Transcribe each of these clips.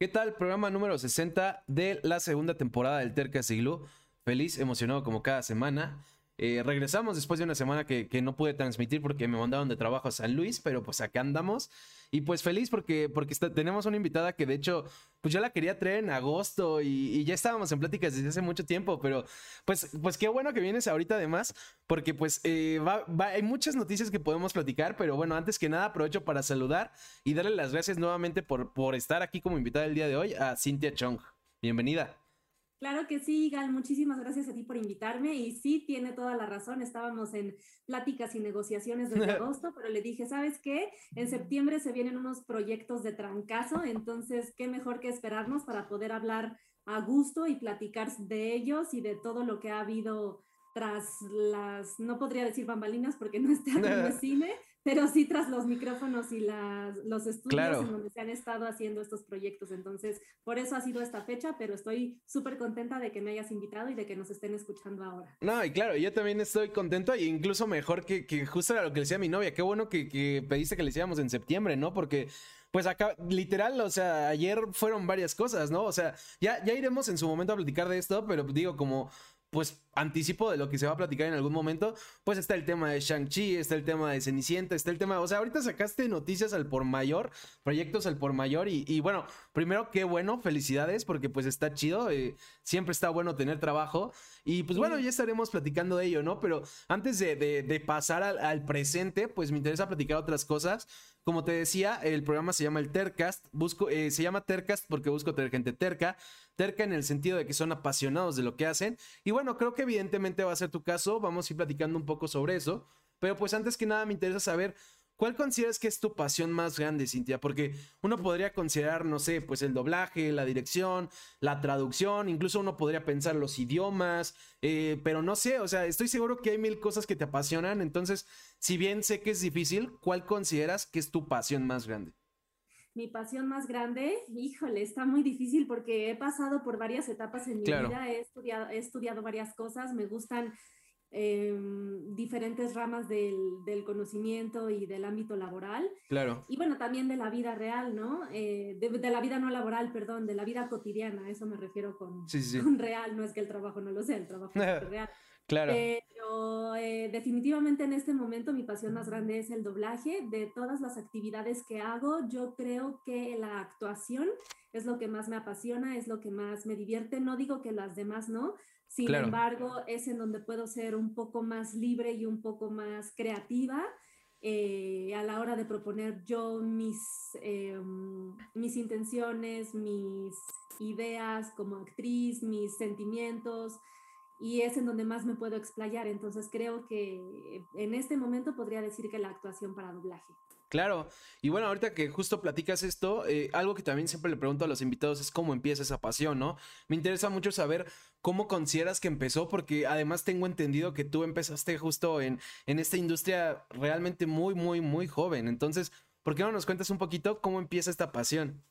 ¿Qué tal? Programa número 60 de la segunda temporada del Terca Siglo. Feliz, emocionado como cada semana. Eh, regresamos después de una semana que, no pude transmitir porque me mandaron de trabajo a San Luis, pero pues acá andamos. Y pues feliz porque, porque tenemos una invitada que de hecho, pues yo la quería traer en agosto y, ya estábamos en pláticas desde hace mucho tiempo, pero pues, pues qué bueno que vienes ahorita además, porque pues eh, hay muchas noticias que podemos platicar, pero bueno, antes que nada aprovecho para saludar y darle las gracias nuevamente por, por estar aquí como invitada el día de hoy a Cintia Chong. Bienvenida. Claro que sí, Gal, muchísimas gracias a ti por invitarme y sí, tiene toda la razón, estábamos en pláticas y negociaciones desde agosto, pero le dije, ¿sabes qué? En septiembre se vienen unos proyectos de trancazo, entonces, ¿qué mejor que esperarnos para poder hablar a gusto y platicar de ellos y de todo lo que ha habido tras las, no podría decir bambalinas porque no está en el cine, pero sí tras los micrófonos y las, los estudios en donde se han estado haciendo estos proyectos. Entonces, por eso ha sido esta fecha, pero estoy súper contenta de que me hayas invitado y de que nos estén escuchando ahora. No, y claro, yo también estoy contento e incluso mejor que, que justo era lo que decía mi novia. Qué bueno que, que pediste que le hiciéramos en septiembre, ¿no? Porque pues acá, literal, o sea, ayer fueron varias cosas, ¿no? O sea, ya, ya iremos en su momento a platicar de esto, pero digo, como pues anticipo de lo que se va a platicar en algún momento, pues está el tema de Shang-Chi, está el tema de Cenicienta, está el tema, o sea, ahorita sacaste noticias al por mayor, proyectos al por mayor y, bueno, primero qué bueno, felicidades porque pues está chido, eh, siempre está bueno tener trabajo y pues bueno, ya estaremos platicando de ello, ¿no? Pero antes de, pasar al, presente, pues me interesa platicar otras cosas. Como te decía, el programa se llama el Tercast, busco, eh, se llama Tercast porque busco tener gente terca, terca en el sentido de que son apasionados de lo que hacen. Y bueno, creo que evidentemente va a ser tu caso, vamos a ir platicando un poco sobre eso, pero pues antes que nada me interesa saber ¿Cuál consideras que es tu pasión más grande, Cintia? Porque uno podría considerar, no sé, pues el doblaje, la dirección, la traducción, incluso uno podría pensar los idiomas, eh, pero no sé, o sea, estoy seguro que hay mil cosas que te apasionan, entonces, si bien sé que es difícil, ¿cuál consideras que es tu pasión más grande? Mi pasión más grande, híjole, está muy difícil porque he pasado por varias etapas en mi vida, he estudiado, he estudiado varias cosas, me gustan Em, diferentes ramas del, del, conocimiento y del ámbito laboral. Claro. Y bueno, también de la vida real, ¿no? Eh, de, la vida no laboral, perdón, de la vida cotidiana, eso me refiero con, con real, no es que el trabajo no lo sea, el trabajo es real. Claro. Pero eh, definitivamente en este momento mi pasión más grande es el doblaje. De todas las actividades que hago, yo creo que la actuación es lo que más me apasiona, es lo que más me divierte. No digo que las demás no, sin embargo, es en donde puedo ser un poco más libre y un poco más creativa. Eh, a la hora de proponer yo mis, em, mis intenciones, mis ideas como actriz, mis sentimientos, y es en donde más me puedo explayar. Entonces creo que en este momento podría decir que la actuación para doblaje. Claro, y bueno, ahorita que justo platicas esto, eh, algo que también siempre le pregunto a los invitados es cómo empieza esa pasión, ¿no? Me interesa mucho saber cómo consideras que empezó, porque además tengo entendido que tú empezaste justo en, en esta industria realmente muy, muy, muy joven. Entonces, ¿por qué no nos cuentas un poquito cómo empieza esta pasión?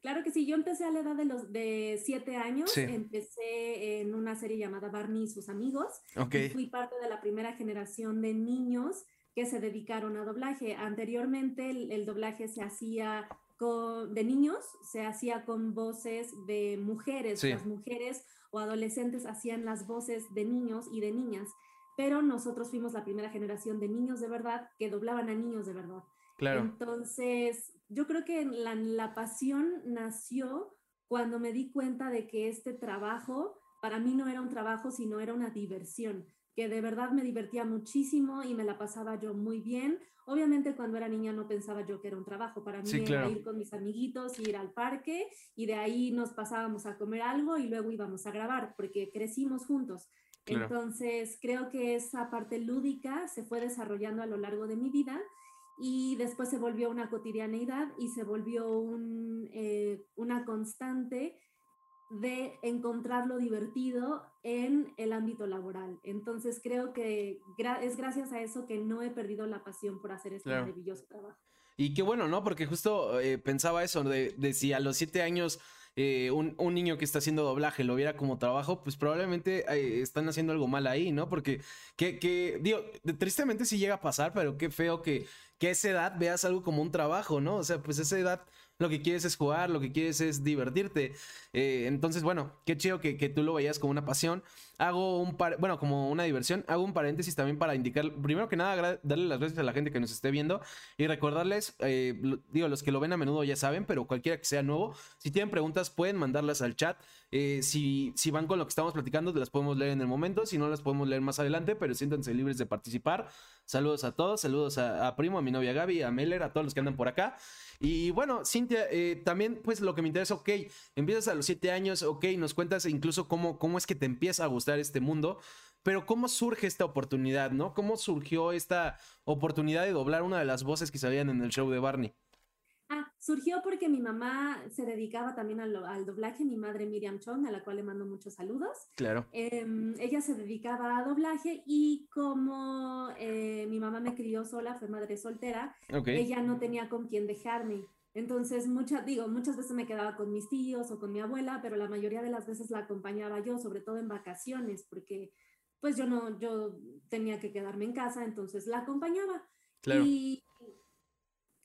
Claro que sí, yo empecé a la edad de los de siete años, empecé en una serie llamada Barney y sus amigos, y fui parte de la primera generación de niños que se dedicaron a doblaje. Anteriormente el, doblaje se hacía con, de niños, se hacía con voces de mujeres, las mujeres o adolescentes hacían las voces de niños y de niñas, pero nosotros fuimos la primera generación de niños de verdad que doblaban a niños de verdad. Entonces, yo creo que la, la pasión nació cuando me di cuenta de que este trabajo para mí no era un trabajo, sino era una diversión, que de verdad me divertía muchísimo y me la pasaba yo muy bien. Obviamente cuando era niña no pensaba yo que era un trabajo, para mí era ir con mis amiguitos, ir al parque y de ahí nos pasábamos a comer algo y luego íbamos a grabar, porque crecimos juntos. Entonces creo que esa parte lúdica se fue desarrollando a lo largo de mi vida y después se volvió una cotidianeidad y se volvió un, eh, una constante de encontrar lo divertido en el ámbito laboral. Entonces creo que es gracias a eso que no he perdido la pasión por hacer este maravilloso trabajo. Y qué bueno, ¿no? Porque justo eh, pensaba eso, de, de, si a los siete años eh, un, niño que está haciendo doblaje lo viera como trabajo, pues probablemente están haciendo algo mal ahí, ¿no? Porque, que, que, digo, tristemente sí llega a pasar, pero qué feo que, que a esa edad veas algo como un trabajo, ¿no? O sea, pues a esa edad lo que quieres es jugar, lo que quieres es divertirte. Eh, entonces, bueno, qué chido que, que, tú lo veías como una pasión. Hago un par, bueno, como una diversión. Hago un paréntesis también para indicar, primero que nada, darle las gracias a la gente que nos esté viendo y recordarles, eh, digo, los que lo ven a menudo ya saben, pero cualquiera que sea nuevo, si tienen preguntas pueden mandarlas al chat. Eh, si, si van con lo que estamos platicando, las podemos leer en el momento, si no las podemos leer más adelante, pero siéntanse libres de participar. Saludos a todos, saludos a, Primo, a mi novia Gaby, a Meller, a todos los que andan por acá. Y bueno, Cintia, eh, también pues lo que me interesa, ok, empiezas a los siete años, ok, nos cuentas incluso cómo, cómo es que te empieza a gustar este mundo, pero cómo surge esta oportunidad, ¿no? ¿Cómo surgió esta oportunidad de doblar una de las voces que salían en el show de Barney? Surgió porque mi mamá se dedicaba también al, doblaje, mi madre Miriam Chong, a la cual le mando muchos saludos. Claro. Em, ella se dedicaba a doblaje y como eh, mi mamá me crió sola, fue madre soltera, ella no tenía con quién dejarme. Entonces, muchas, digo, muchas veces me quedaba con mis tíos o con mi abuela, pero la mayoría de las veces la acompañaba yo, sobre todo en vacaciones, porque pues yo no, yo tenía que quedarme en casa, entonces la acompañaba. Claro. Y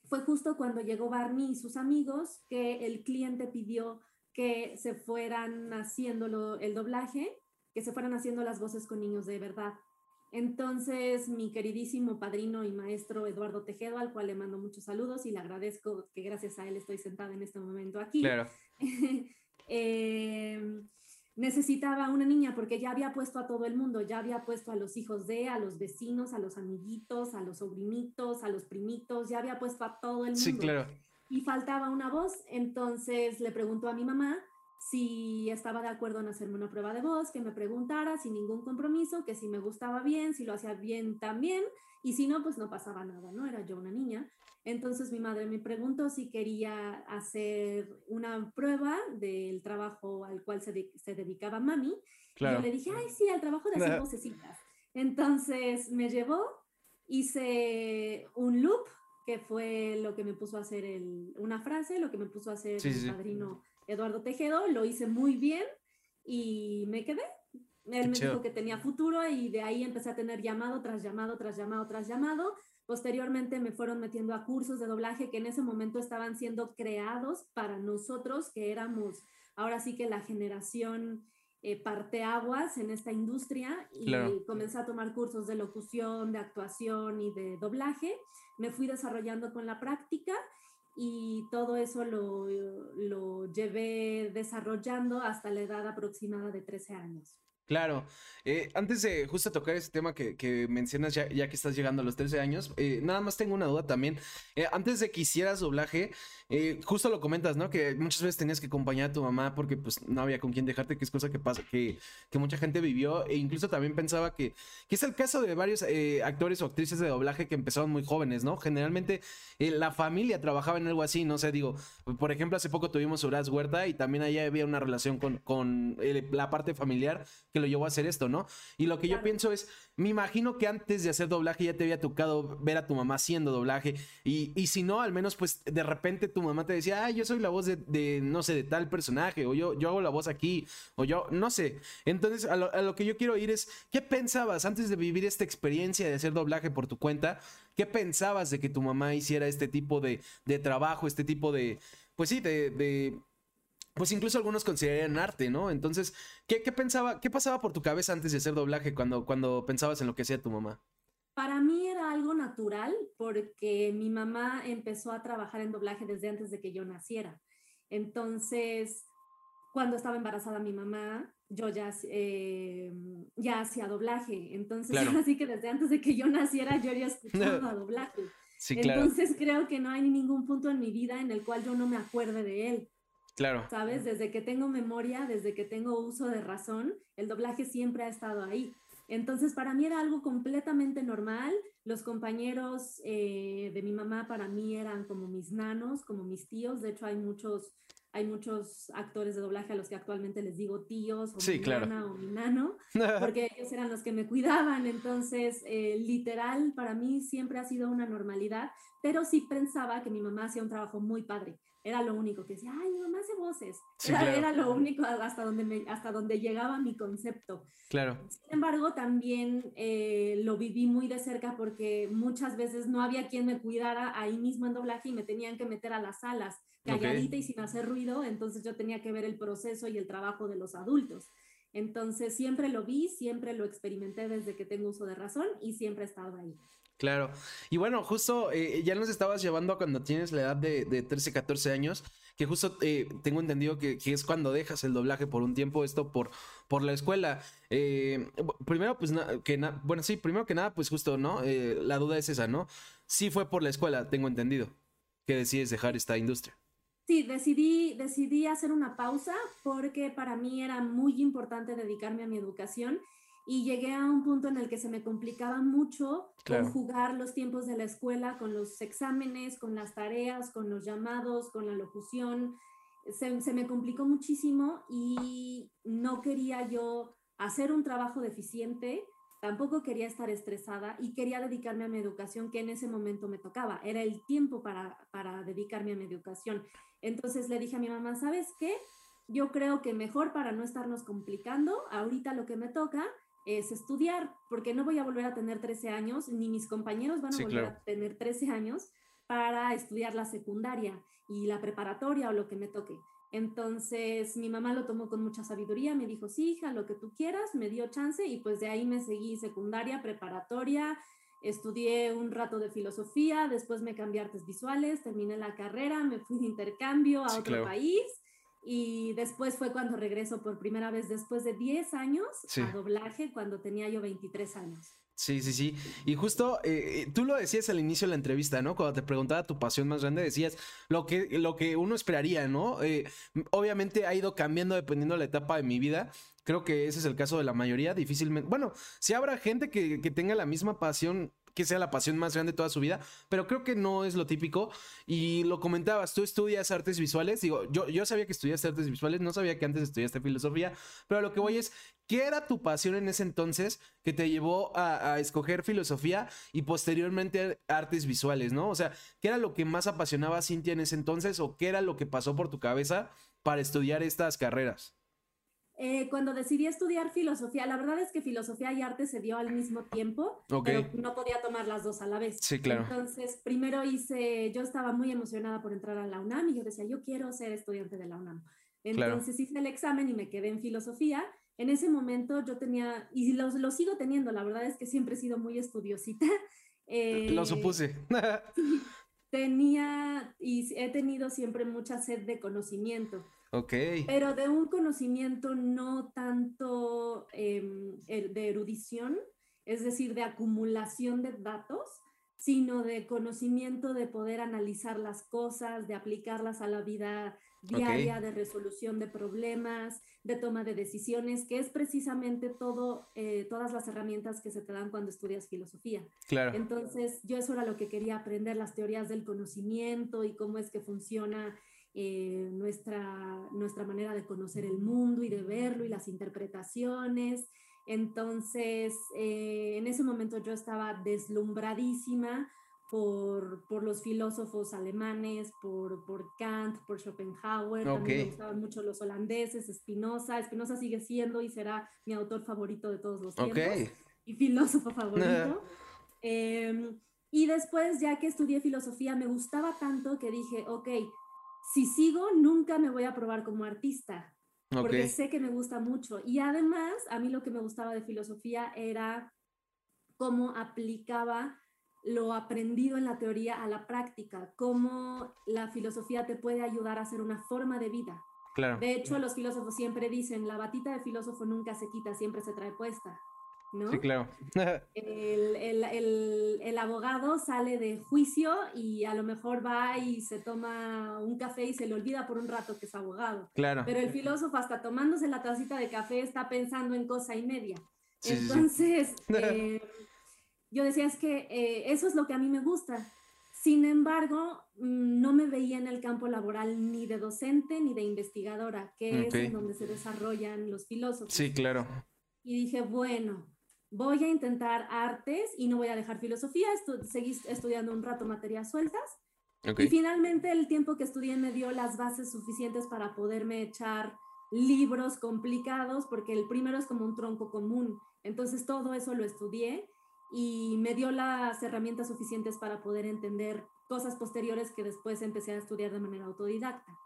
fue justo cuando llegó Barney y sus amigos que el cliente pidió que se fueran haciendo el doblaje, que se fueran haciendo las voces con niños de verdad. Entonces, mi queridísimo padrino y maestro Eduardo Tejedo, al cual le mando muchos saludos y le agradezco que gracias a él estoy sentada en este momento aquí. Claro. eh, necesitaba una niña porque ya había puesto a todo el mundo, ya había puesto a los hijos de, a los vecinos, a los amiguitos, a los sobrinitos, a los primitos, ya había puesto a todo el mundo. Sí, claro. Y faltaba una voz, entonces le preguntó a mi mamá si estaba de acuerdo en hacerme una prueba de voz, que me preguntara sin ningún compromiso, que si me gustaba bien, si lo hacía bien también, y si no, pues no pasaba nada, ¿no? Era yo una niña. Entonces mi madre me preguntó si quería hacer una prueba del trabajo al cual se, se dedicaba mami. Y yo le dije, ay, sí, al trabajo de hacer vocecitas. Entonces me llevó, hice un loop, que fue lo que me puso a hacer el, una frase, lo que me puso a hacer el padrino Eduardo Tejedo. Lo hice muy bien y me quedé. Él me dijo que tenía futuro y de ahí empecé a tener llamado tras llamado, tras llamado, tras llamado Posteriormente me fueron metiendo a cursos de doblaje que en ese momento estaban siendo creados para nosotros, que éramos ahora sí que la generación eh, parteaguas en esta industria y comencé a tomar cursos de locución, de actuación y de doblaje. Me fui desarrollando con la práctica y todo eso lo, lo llevé desarrollando hasta la edad aproximada de 13 años. Claro. Eh, antes de justo tocar ese tema que, mencionas ya, ya, que estás llegando a los 13 años, eh, nada más tengo una duda también. Eh, antes de que hicieras doblaje, justo lo comentas, ¿no? Que muchas veces tenías que acompañar a tu mamá porque pues no había con quién dejarte, que es cosa que pasa, que, que mucha gente vivió e incluso también pensaba que, que es el caso de varios actores o actrices de doblaje que empezaron muy jóvenes, ¿no? Generalmente la familia trabajaba en algo así, no sé, digo, por ejemplo, hace poco tuvimos Uraz Huerta y también allá había una relación con, con la parte familiar que lo llevó a hacer esto, ¿no? Y lo que yo pienso es, me imagino que antes de hacer doblaje ya te había tocado ver a tu mamá haciendo doblaje. Y, y si no, al menos pues de repente tu mamá te decía, ah, yo soy la voz de, no sé, de tal personaje, o yo, yo hago la voz aquí, o yo, no sé. Entonces, a lo, que yo quiero ir es, ¿qué pensabas antes de vivir esta experiencia de hacer doblaje por tu cuenta? ¿Qué pensabas de que tu mamá hiciera este tipo de, de trabajo, este tipo de, pues sí, de, de pues incluso algunos considerarían arte, ¿no? Entonces, ¿qué, pensaba, qué pasaba por tu cabeza antes de hacer doblaje cuando, cuando pensabas en lo que hacía tu mamá? Para mí era algo natural porque mi mamá empezó a trabajar en doblaje desde antes de que yo naciera. Entonces, cuando estaba embarazada mi mamá, yo ya, eh, ya hacía doblaje. Entonces, así que desde antes de que yo naciera, yo ya escuchaba doblaje. Sí, claro. Entonces, creo que no hay ningún punto en mi vida en el cual yo no me acuerde de él. Claro. ¿Sabes? Desde que tengo memoria, desde que tengo uso de razón, el doblaje siempre ha estado ahí. Entonces, para mí era algo completamente normal. Los compañeros eh, de mi mamá para mí eran como mis nanos, como mis tíos. De hecho, hay muchos, hay muchos actores de doblaje a los que actualmente les digo tíos o mi nana o mi nano, porque ellos eran los que me cuidaban. Entonces, eh, literal, para mí siempre ha sido una normalidad, pero sí pensaba que mi mamá hacía un trabajo muy padre era lo único que decía, ay, mi mamá hace voces. era, lo único hasta donde, me, hasta donde llegaba mi concepto. Claro. Sin embargo, también eh, lo viví muy de cerca porque muchas veces no había quien me cuidara ahí mismo en doblaje y me tenían que meter a las salas calladita y sin hacer ruido, entonces yo tenía que ver el proceso y el trabajo de los adultos. Entonces siempre lo vi, siempre lo experimenté desde que tengo uso de razón y siempre he estado ahí. Claro. Y bueno, justo eh, ya nos estabas llevando cuando tienes la edad de, de 13, 14 años, que justo eh, tengo entendido que, es cuando dejas el doblaje por un tiempo, esto por, por la escuela. Eh, primero, pues, que bueno, sí, primero que nada, pues justo, ¿no? la duda es esa, ¿no? Sí fue por la escuela, tengo entendido, que decides dejar esta industria. Sí, decidí, decidí hacer una pausa porque para mí era muy importante dedicarme a mi educación y llegué a un punto en el que se me complicaba mucho conjugar los tiempos de la escuela con los exámenes, con las tareas, con los llamados, con la locución. Se, se me complicó muchísimo y no quería yo hacer un trabajo deficiente, tampoco quería estar estresada y quería dedicarme a mi educación que en ese momento me tocaba. Era el tiempo para, para dedicarme a mi educación. Entonces le dije a mi mamá, ¿sabes qué? Yo creo que mejor para no estarnos complicando, ahorita lo que me toca es estudiar, porque no voy a volver a tener 13 años, ni mis compañeros van a volver a tener 13 años para estudiar la secundaria y la preparatoria o lo que me toque. Entonces mi mamá lo tomó con mucha sabiduría, me dijo, sí, hija, lo que tú quieras, me dio chance y pues de ahí me seguí secundaria, preparatoria, estudié un rato de filosofía, después me cambié a artes visuales, terminé la carrera, me fui de intercambio a otro país y después fue cuando regreso por primera vez después de 10 años a doblaje cuando tenía yo 23 años. Sí, sí, sí. Y justo eh, eh, tú lo decías al inicio de la entrevista, ¿no? Cuando te preguntaba tu pasión más grande, decías lo que, lo que uno esperaría, ¿no? Eh, obviamente ha ido cambiando dependiendo de la etapa de mi vida. Creo que ese es el caso de la mayoría. Difícilmente. Bueno, si habrá gente que, que tenga la misma pasión que sea la pasión más grande de toda su vida, pero creo que no es lo típico. Y lo comentabas, tú estudias artes visuales. Digo, yo, yo sabía que estudiaste artes visuales, no sabía que antes estudiaste filosofía, pero lo que voy es, ¿qué era tu pasión en ese entonces que te llevó a, a escoger filosofía y posteriormente artes visuales, ¿no? O sea, ¿qué era lo que más apasionaba a Cintia en ese entonces o qué era lo que pasó por tu cabeza para estudiar estas carreras? Eh, cuando decidí estudiar filosofía, la verdad es que filosofía y arte se dio al mismo tiempo, pero no podía tomar las dos a la vez. Sí, claro. Entonces, primero hice, yo estaba muy emocionada por entrar a la UNAM y yo decía, yo quiero ser estudiante de la UNAM. Entonces hice el examen y me quedé en filosofía. En ese momento yo tenía, y lo, lo sigo teniendo, la verdad es que siempre he sido muy estudiosita. Eh, lo supuse. tenía y he tenido siempre mucha sed de conocimiento. Ok. Pero de un conocimiento no tanto em, de erudición, es decir, de acumulación de datos, sino de conocimiento de poder analizar las cosas, de aplicarlas a la vida diaria, de resolución de problemas, de toma de decisiones, que es precisamente todo, eh, todas las herramientas que se te dan cuando estudias filosofía. Claro. Entonces, yo eso era lo que quería aprender, las teorías del conocimiento y cómo es que funciona eh, nuestra, nuestra manera de conocer el mundo y de verlo y las interpretaciones. Entonces, eh, en ese momento yo estaba deslumbradísima por, por los filósofos alemanes, por, por Kant, por Schopenhauer, también me gustaban mucho los holandeses, Spinoza, Spinoza sigue siendo y será mi autor favorito de todos los tiempos y filósofo favorito. Em, y después, ya que estudié filosofía, me gustaba tanto que dije, ok, si sigo, nunca me voy a probar como artista, porque sé que me gusta mucho. Y además, a mí lo que me gustaba de filosofía era cómo aplicaba lo aprendido en la teoría a la práctica, cómo la filosofía te puede ayudar a hacer una forma de vida. Claro. De hecho, los filósofos siempre dicen, la batita de filósofo nunca se quita, siempre se trae puesta. Sí, claro. el, abogado sale de juicio y a lo mejor va y se toma un café y se le olvida por un rato que es abogado. Claro. Pero el filósofo hasta tomándose la tacita de café está pensando en cosa y media. Entonces, eh, yo decía, es que eh, eso es lo que a mí me gusta. Sin embargo, mm, no me veía en el campo laboral ni de docente ni de investigadora, que es en donde se desarrollan los filósofos. Sí, claro. Y dije, bueno, voy a intentar artes y no voy a dejar filosofía, estu seguí estudiando un rato materias sueltas Y finalmente el tiempo que estudié me dio las bases suficientes para poderme echar libros complicados, porque el primero es como un tronco común. Entonces todo eso lo estudié y me dio las herramientas suficientes para poder entender cosas posteriores que después empecé a estudiar de manera autodidacta.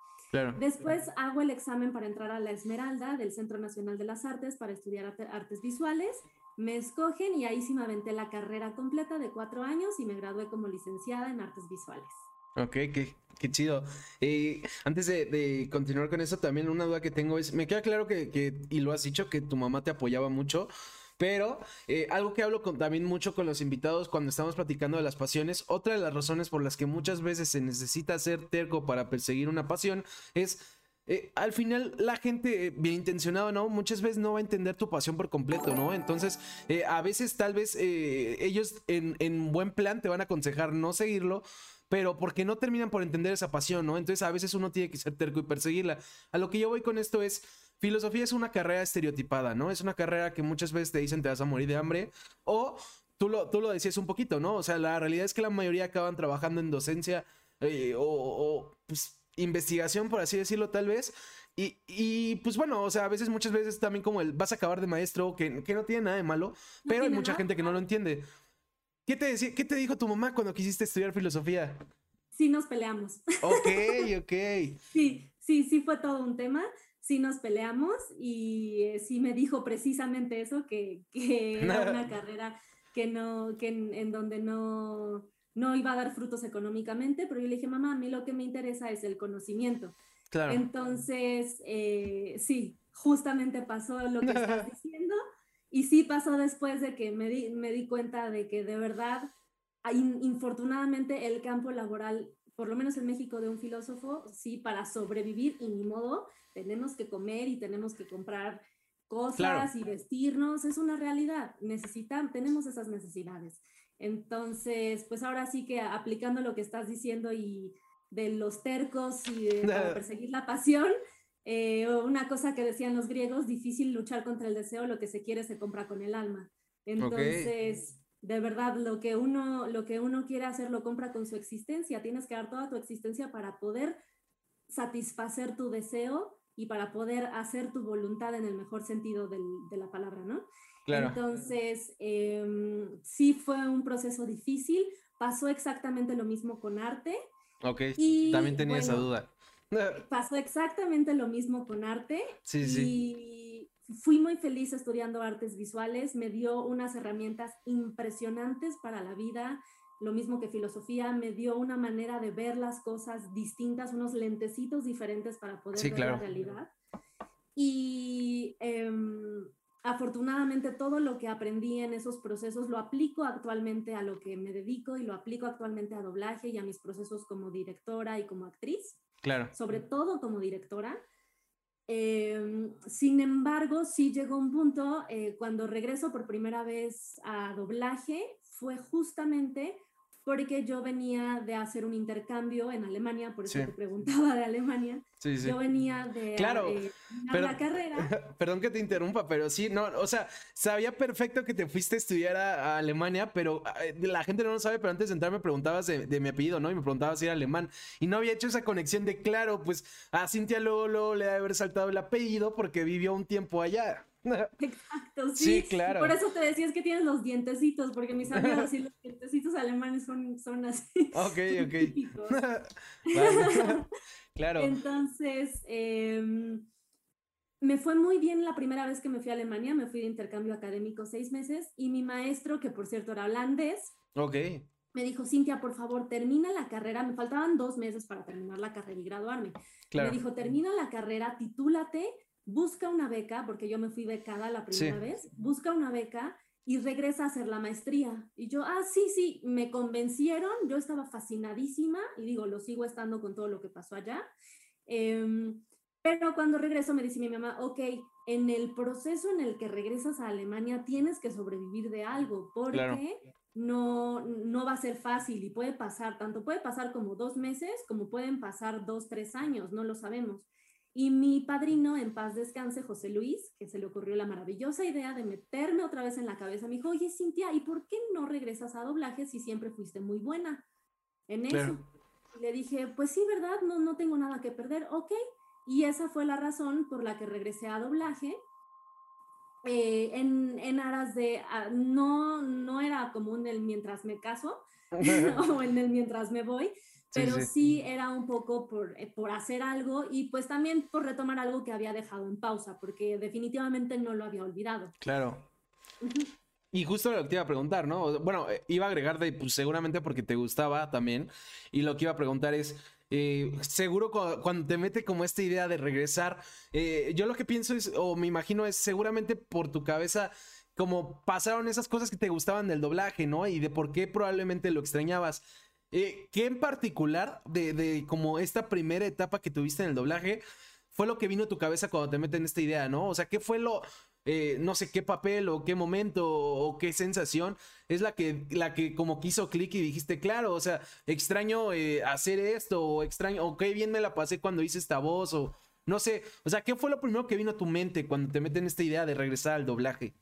Después hago el examen para entrar a la Esmeralda del Centro Nacional de las Artes para estudiar artes visuales. Me escogen y ahí sí me aventé la carrera completa de cuatro años y me gradué como licenciada en artes visuales. Ok, qué, qué chido. Eh, antes de, continuar con eso, también una duda que tengo es, me queda claro que, que, y lo has dicho, que tu mamá te apoyaba mucho, pero eh, algo que hablo también mucho con los invitados cuando estamos platicando de las pasiones, otra de las razones por las que muchas veces se necesita ser terco para perseguir una pasión es eh, al final la gente eh, bien intencionada, ¿no? Muchas veces no va a entender tu pasión por completo, ¿no? Entonces, a veces tal vez ellos en, en, buen plan te van a aconsejar no seguirlo, pero porque no terminan por entender esa pasión, ¿no? Entonces a veces uno tiene que ser terco y perseguirla. A lo que yo voy con esto es, filosofía es una carrera estereotipada, ¿no? Es una carrera que muchas veces te dicen te vas a morir de hambre o tú lo, tú lo decías un poquito, ¿no? O sea, la realidad es que la mayoría acaban trabajando en docencia eh, o, pues, investigación, por así decirlo, tal vez. Y, pues bueno, o sea, a veces, muchas veces también como el vas a acabar de maestro, que, que no tiene nada de malo, pero hay mucha gente que no lo entiende. ¿Qué te, ¿Qué te dijo tu mamá cuando quisiste estudiar filosofía? Sí, nos peleamos. Ok, ok. sí, sí, sí fue todo un tema sí nos peleamos y eh, sí me dijo precisamente eso, que, que era una carrera que no, que en, donde no, no iba a dar frutos económicamente, pero yo le dije, mamá, a mí lo que me interesa es el conocimiento. Claro. Entonces, eh, sí, justamente pasó lo que estás diciendo y sí pasó después de que me di, me di cuenta de que de verdad, infortunadamente, el campo laboral, por lo menos en México, de un filósofo, sí, para sobrevivir y ni modo, tenemos que comer y tenemos que comprar cosas y vestirnos, es una realidad, necesitan, tenemos esas necesidades. Entonces, pues ahora sí que aplicando lo que estás diciendo y de los tercos y de perseguir la pasión, eh, una cosa que decían los griegos, difícil luchar contra el deseo, lo que se quiere se compra con el alma. Entonces, de verdad, lo que, uno, lo que uno quiere hacer lo compra con su existencia, tienes que dar toda tu existencia para poder satisfacer tu deseo y para poder hacer tu voluntad en el mejor sentido de la palabra, ¿no? Claro. Entonces, em, sí fue un proceso difícil, pasó exactamente lo mismo con arte. Ok, y, también tenía esa duda. Pasó exactamente lo mismo con arte. Sí, y fui muy feliz estudiando artes visuales, me dio unas herramientas impresionantes para la vida, lo mismo que filosofía, me dio una manera de ver las cosas distintas, unos lentecitos diferentes para poder ver la realidad. Y em, afortunadamente todo lo que aprendí en esos procesos lo aplico actualmente a lo que me dedico y lo aplico actualmente a doblaje y a mis procesos como directora y como actriz. Claro. Sobre todo como directora. Em, sin embargo, sí llegó un punto eh, cuando regreso por primera vez a doblaje, fue justamente porque yo venía de hacer un intercambio en Alemania, por eso te preguntaba de Alemania. Sí, sí. Yo venía de claro, la carrera. Perdón que te interrumpa, pero sí, no, o sea, sabía perfecto que te fuiste a estudiar a, Alemania, pero eh, la gente no lo sabe, pero antes de entrar me preguntabas de, mi apellido, ¿no? Y me preguntabas si era alemán. Y no había hecho esa conexión de, claro, pues a Cintia Lolo le debe haber saltado el apellido porque vivió un tiempo allá. Exacto, sí. claro. Por eso te decías que tienes los dientecitos, porque mis amigos y los dientecitos alemanes son, son así. Ok, ok. claro. Entonces, em, me fue muy bien la primera vez que me fui a Alemania, me fui de intercambio académico seis meses y mi maestro, que por cierto era holandés, okay. me dijo, Cintia, por favor, termina la carrera, me faltaban dos meses para terminar la carrera y graduarme. Me dijo, termina la carrera, titúlate busca una beca, porque yo me fui becada la primera vez, busca una beca y regresa a hacer la maestría. Y yo, ah, sí, sí, me convencieron, yo estaba fascinadísima y digo, lo sigo estando con todo lo que pasó allá. Em, pero cuando regreso me dice mi mamá, ok, en el proceso en el que regresas a Alemania tienes que sobrevivir de algo, porque no, no va a ser fácil y puede pasar, tanto puede pasar como dos meses, como pueden pasar dos, tres años, no lo sabemos. Y mi padrino, en paz descanse, José Luis, que se le ocurrió la maravillosa idea de meterme otra vez en la cabeza, me dijo, oye Cintia, ¿y por qué no regresas a doblaje si siempre fuiste muy buena en eso? le dije, pues sí, ¿verdad? No, no tengo nada que perder, ok. Y esa fue la razón por la que regresé a doblaje. Eh, en, en, aras de, ah, no, no era común el mientras me caso o en el mientras me voy, pero sí. era un poco por, eh, por hacer algo y pues también por retomar algo que había dejado en pausa, porque definitivamente no lo había olvidado. Claro. Y justo lo que te iba a preguntar, ¿no? Bueno, eh, iba a agregar de, pues seguramente porque te gustaba también. Y lo que iba a preguntar es, eh, seguro cuando, te mete como esta idea de regresar, eh, yo lo que pienso es, o me imagino es seguramente por tu cabeza, como pasaron esas cosas que te gustaban del doblaje, ¿no? Y de por qué probablemente lo extrañabas. ¿Qué en particular de, de como esta primera etapa que tuviste en el doblaje fue lo que vino a tu cabeza cuando te meten esta idea, ¿no? O sea, ¿qué fue lo, eh, no sé qué papel o qué momento o qué sensación es la que, la que como quiso clic y dijiste, claro, o sea, extraño eh, hacer esto o extraño, o qué bien me la pasé cuando hice esta voz o no sé, o sea, ¿qué fue lo primero que vino a tu mente cuando te meten esta idea de regresar al doblaje?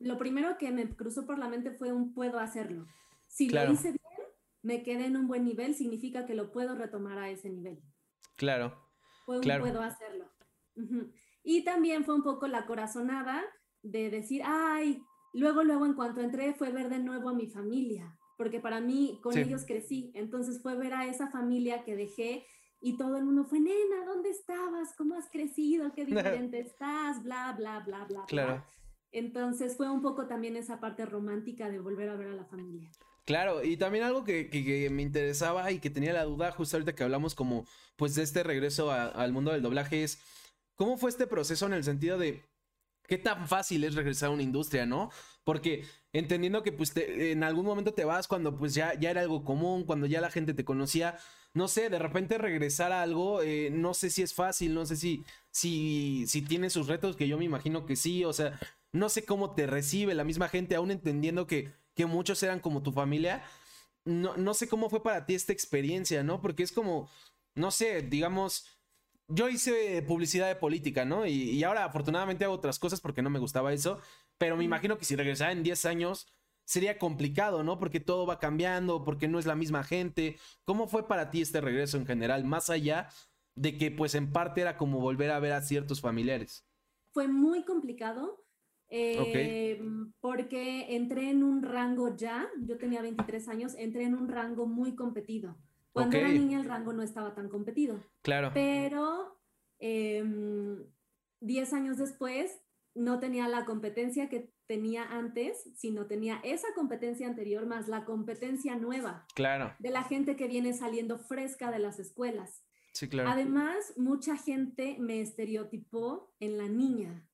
Lo primero que me cruzó por la mente fue un puedo hacerlo. Si lo hice bien, me quedé en un buen nivel, significa que lo puedo retomar a ese nivel. Claro. puedo hacerlo. Y también fue un poco la corazonada de decir, ay, luego, luego en cuanto entré fue ver de nuevo a mi familia, porque para mí con ellos crecí, entonces fue ver a esa familia que dejé y todo el mundo fue, nena, ¿dónde estabas? ¿Cómo has crecido? ¿Qué diferente estás? Bla, bla, bla, bla. Claro. Entonces fue un poco también esa parte romántica de volver a ver a la familia. Claro, y también algo que, me interesaba y que tenía la duda justo ahorita que hablamos como pues de este regreso al mundo del doblaje es ¿Cómo fue este proceso en el sentido de qué tan fácil es regresar a una industria, ¿no? Porque entendiendo que pues en algún momento te vas cuando pues ya, ya era algo común, cuando ya la gente te conocía, no sé, de repente regresar a algo, eh, no sé si es fácil, no sé si, si, si tiene sus retos, que yo me imagino que sí, o sea, no sé cómo te recibe la misma gente, aún entendiendo que, que muchos eran como tu familia. No, no sé cómo fue para ti esta experiencia, ¿no? Porque es como, no sé, digamos, yo hice publicidad de política, ¿no? Y, ahora afortunadamente hago otras cosas porque no me gustaba eso, pero me imagino que si regresara en 10 años sería complicado, ¿no? Porque todo va cambiando, porque no es la misma gente. ¿Cómo fue para ti este regreso en general, más allá de que pues en parte era como volver a ver a ciertos familiares? Fue muy complicado. Eh, porque entré en un rango ya, yo tenía 23 años, entré en un rango muy competido. Cuando era niña el rango no estaba tan competido. Claro. Pero 10 em, años después no tenía la competencia que tenía antes, sino tenía esa competencia anterior más la competencia nueva. Claro. De la gente que viene saliendo fresca de las escuelas. Sí, claro. Además, mucha gente me estereotipó en la niña.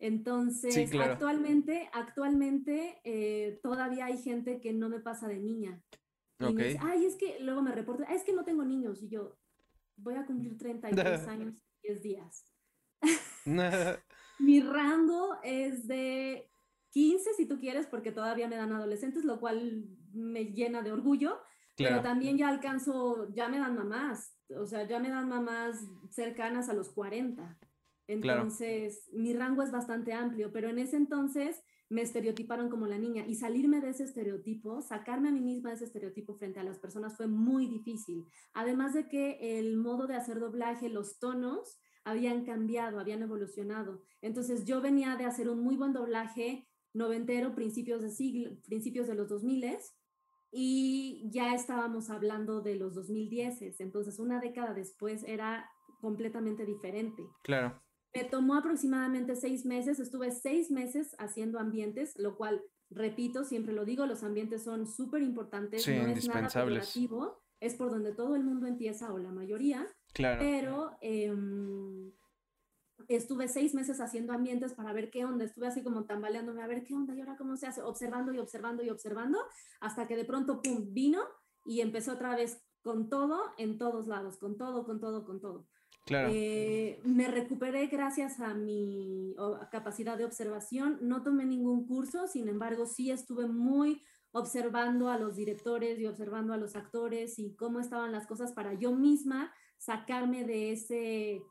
Entonces, actualmente, actualmente eh, todavía hay gente que no me pasa de niña. Y ay, es que luego me reporta, es que no tengo niños. Y yo, voy a cumplir 33 años y 10 días. Mi rango es de 15, si tú quieres, porque todavía me dan adolescentes, lo cual me llena de orgullo. Pero también ya alcanzo, ya me dan mamás. O sea, ya me dan mamás cercanas a los 40. Entonces, mi rango es bastante amplio, pero en ese entonces me estereotiparon como la niña y salirme de ese estereotipo, sacarme a mí misma de ese estereotipo frente a las personas fue muy difícil. Además de que el modo de hacer doblaje, los tonos habían cambiado, habían evolucionado. Entonces yo venía de hacer un muy buen doblaje noventero, principios de siglo, principios de los 2000 y ya estábamos hablando de los 2010. Entonces una década después era completamente diferente. Claro. Me tomó aproximadamente seis meses, estuve seis meses haciendo ambientes, lo cual, repito, siempre lo digo, los ambientes son súper importantes, no es nada colaborativo, es por donde todo el mundo empieza o la mayoría, claro. pero em, estuve seis meses haciendo ambientes para ver qué onda, estuve así como tambaleándome a ver qué onda y ahora cómo se hace, observando y observando y observando, hasta que de pronto, ¡pum!, vino y empezó otra vez con todo en todos lados, con todo, con todo, con todo. Eh, me recuperé gracias a mi capacidad de observación. No tomé ningún curso, sin embargo, sí estuve muy observando a los directores y observando a los actores y cómo estaban las cosas para yo misma sacarme de ese,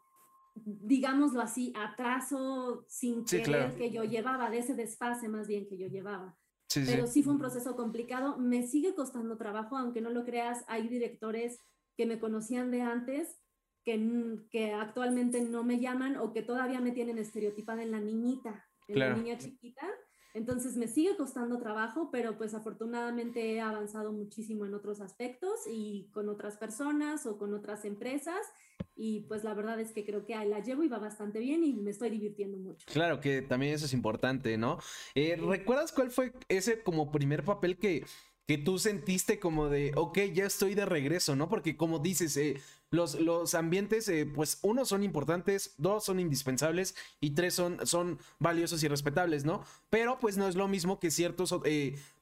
digámoslo así, atraso sin querer que yo llevaba, de ese desfase más bien que yo llevaba. Pero sí. sí fue un proceso complicado, me sigue costando trabajo, aunque no lo creas, hay directores que me conocían de antes, que, que actualmente no me llaman o que todavía me tienen estereotipada en la niñita, en la niña chiquita. Entonces me sigue costando trabajo, pero pues afortunadamente he avanzado muchísimo en otros aspectos y con otras personas o con otras empresas y pues la verdad es que creo que la llevo y va bastante bien y me estoy divirtiendo mucho. Claro que también eso es importante, ¿no? Eh, ¿Recuerdas cuál fue ese como primer papel que, que tú sentiste como de, ok, ya estoy de regreso, ¿no? Porque como dices, eh, los, los ambientes, eh, pues uno son importantes, dos son indispensables y tres son, son valiosos y respetables, ¿no? Pero pues no es lo mismo que ciertos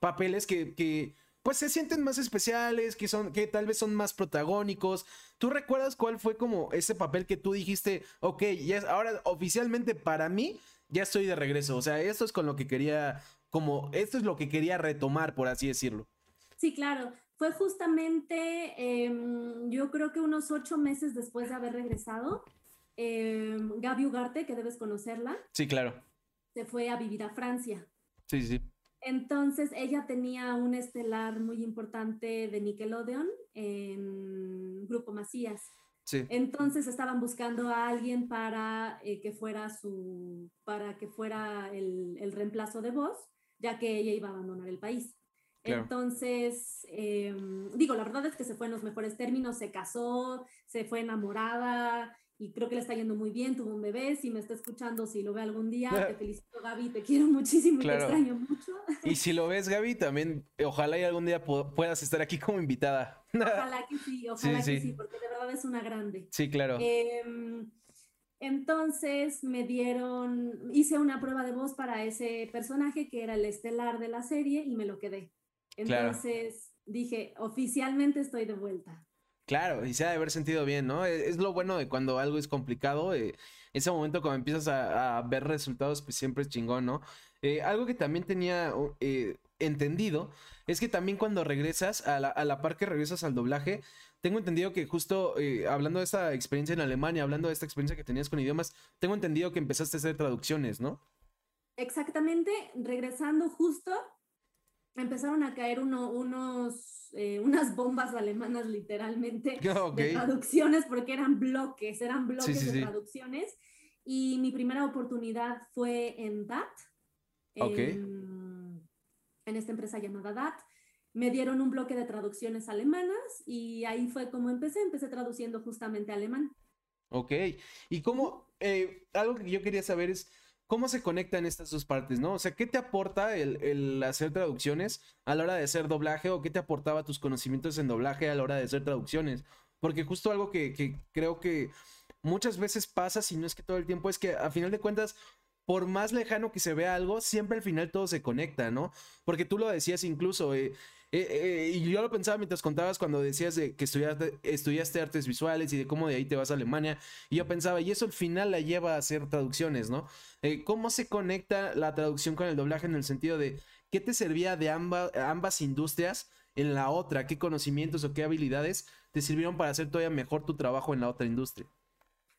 papeles que, que pues se sienten más especiales, que son, que tal vez son más protagónicos. ¿Tú recuerdas cuál fue como ese papel que tú dijiste, ok, ya ahora oficialmente para mí ya estoy de regreso? O sea, esto es con lo que quería, como, esto es lo que quería retomar, por así decirlo. Sí, claro. Fue justamente, em, yo creo que unos ocho meses después de haber regresado, em, Gaby Ugarte, que debes conocerla. Sí, claro. Se fue a vivir a Francia. Sí, sí. Entonces ella tenía un estelar muy importante de Nickelodeon en Grupo Macías. Sí. Entonces estaban buscando a alguien para eh, que fuera su, para que fuera el, el, reemplazo de voz, ya que ella iba a abandonar el país. Entonces, em, digo, la verdad es que se fue en los mejores términos, se casó, se fue enamorada, y creo que le está yendo muy bien, tuvo un bebé, si me está escuchando, si lo ve algún día, te felicito Gaby, te quiero muchísimo y te extraño mucho. Y si lo ves Gaby, también ojalá y algún día puedas estar aquí como invitada. Ojalá que sí, ojalá que sí. porque de verdad es una grande. Sí, claro. Em, entonces me dieron, hice una prueba de voz para ese personaje que era el estelar de la serie y me lo quedé. Entonces dije, oficialmente estoy de vuelta. Claro, y se ha de haber sentido bien, ¿no? E, es, lo bueno de cuando algo es complicado. Eh, ese momento cuando empiezas a, ver resultados, pues siempre es chingón, ¿no? Eh, algo que también tenía eh, entendido es que también cuando regresas, a la, a la par que regresas al doblaje, tengo entendido que justo hablando de esta experiencia en Alemania, hablando de esta experiencia que tenías con idiomas, tengo entendido que empezaste a hacer traducciones, ¿no? Exactamente, regresando justo, empezaron a caer unos, eh, unas bombas alemanas literalmente de traducciones porque eran bloques, eran bloques de traducciones. Y mi primera oportunidad fue en DAT, en, esta empresa llamada DAT. Me dieron un bloque de traducciones alemanas y ahí fue como empecé, empecé traduciendo justamente alemán. Ok, y cómo, eh, algo que yo quería saber es, ¿Cómo se conectan estas dos partes, no? O sea, ¿qué te aporta el, hacer traducciones a la hora de hacer doblaje o qué te aportaba tus conocimientos en doblaje a la hora de hacer traducciones? Porque justo algo que, creo que muchas veces pasa, si no es que todo el tiempo, es que a final de cuentas, por más lejano que se vea algo, siempre al final todo se conecta, ¿no? Porque tú lo decías incluso, eh, eh, eh, y yo lo pensaba mientras contabas cuando decías de que estudiaste, artes visuales y de cómo de ahí te vas a Alemania. Y yo pensaba, y eso al final la lleva a hacer traducciones, ¿no? ¿Cómo se conecta la traducción con el doblaje en el sentido de qué te servía de ambas industrias en la otra? ¿Qué conocimientos o qué habilidades te sirvieron para hacer todavía mejor tu trabajo en la otra industria?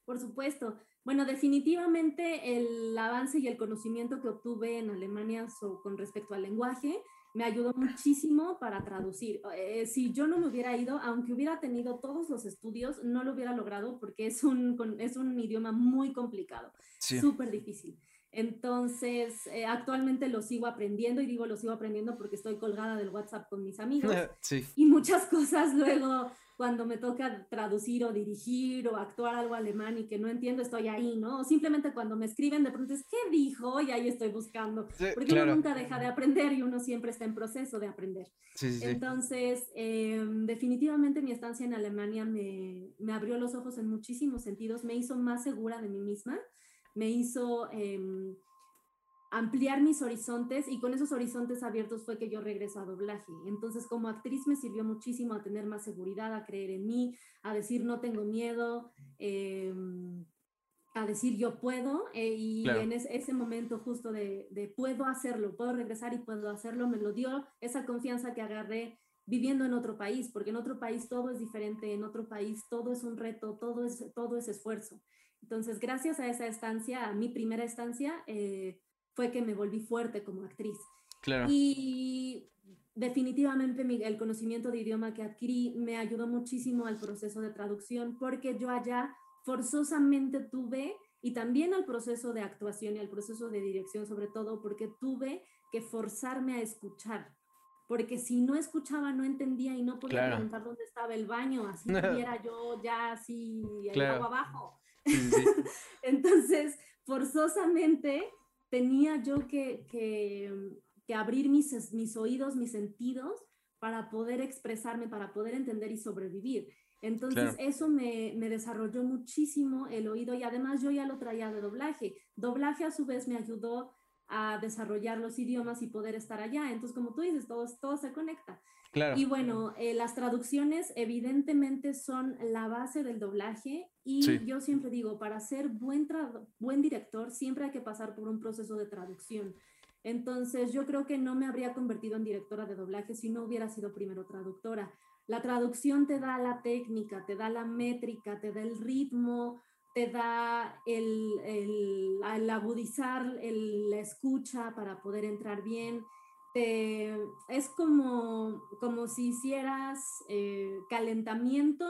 Por supuesto. Bueno, definitivamente el avance y el conocimiento que obtuve en Alemania con respecto al lenguaje me ayudó muchísimo para traducir. Eh, si yo no me hubiera ido, aunque hubiera tenido todos los estudios, no lo hubiera logrado porque es un, es un idioma muy complicado, súper difícil. Entonces, eh, actualmente lo sigo aprendiendo y digo lo sigo aprendiendo porque estoy colgada del WhatsApp con mis amigos. Y muchas cosas luego cuando me toca traducir o dirigir o actuar algo alemán y que no entiendo, estoy ahí, ¿no? O simplemente cuando me escriben de pronto es, ¿qué dijo? Y ahí estoy buscando. Porque uno nunca deja de aprender y uno siempre está en proceso de aprender. Entonces, em, definitivamente mi estancia en Alemania me, me, abrió los ojos en muchísimos sentidos, me hizo más segura de mí misma, me hizo... Em, ampliar mis horizontes y con esos horizontes abiertos fue que yo regreso a doblaje. Entonces como actriz me sirvió muchísimo a tener más seguridad, a creer en mí, a decir no tengo miedo, em, a decir yo puedo eh, y en ese momento justo de, de, puedo hacerlo, puedo regresar y puedo hacerlo, me lo dio esa confianza que agarré viviendo en otro país, porque en otro país todo es diferente, en otro país todo es un reto, todo es, todo es esfuerzo. Entonces, gracias a esa estancia, a mi primera estancia, eh, fue que me volví fuerte como actriz. Claro. Y definitivamente el conocimiento de idioma que adquirí me ayudó muchísimo al proceso de traducción porque yo allá forzosamente tuve y también al proceso de actuación y al proceso de dirección sobre todo porque tuve que forzarme a escuchar porque si no escuchaba no entendía y no podía preguntar dónde estaba el baño, así tuviera yo ya así el agua abajo. Entonces, forzosamente tenía yo que, que que abrir mis, mis oídos, mis sentidos para poder expresarme, para poder entender y sobrevivir. Entonces eso me, me, desarrolló muchísimo el oído y además yo ya lo traía de doblaje. Doblaje a su vez me ayudó a desarrollar los idiomas y poder estar allá. Entonces, como tú dices, todo, todo se conecta. Claro. Y bueno, eh, las traducciones evidentemente son la base del doblaje y yo siempre digo, para ser buen, buen director siempre hay que pasar por un proceso de traducción. Entonces yo creo que no me habría convertido en directora de doblaje si no hubiera sido primero traductora. La traducción te da la técnica, te da la métrica, te da el ritmo, te da el, el, agudizar la escucha para poder entrar bien. es como, como si hicieras eh, calentamiento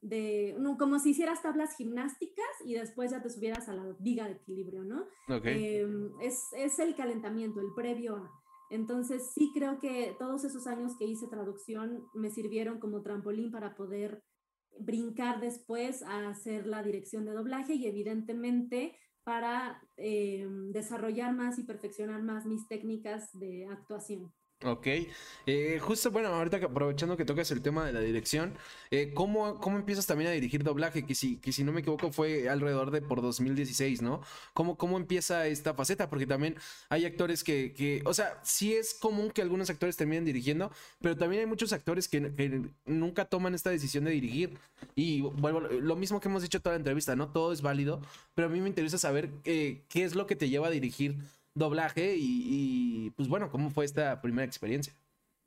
de, como si hicieras tablas gimnásticas y después ya te subieras a la viga de equilibrio, ¿no? Em, es, es, el calentamiento, el previo Entonces sí creo que todos esos años que hice traducción me sirvieron como trampolín para poder brincar después a hacer la dirección de doblaje y evidentemente para em, desarrollar más y perfeccionar más mis técnicas de actuación. Ok, eh, justo bueno, ahorita aprovechando que tocas el tema de la dirección, eh, ¿cómo, ¿cómo, empiezas también a dirigir doblaje? Que si, que si no me equivoco fue alrededor de por 2016, ¿no? ¿Cómo, cómo empieza esta faceta? Porque también hay actores que, que, o sea, sí es común que algunos actores terminen dirigiendo, pero también hay muchos actores que, nunca toman esta decisión de dirigir. Y bueno, lo mismo que hemos dicho toda la entrevista, ¿no? Todo es válido, pero a mí me interesa saber eh, qué es lo que te lleva a dirigir doblaje y, pues bueno, ¿cómo fue esta primera experiencia?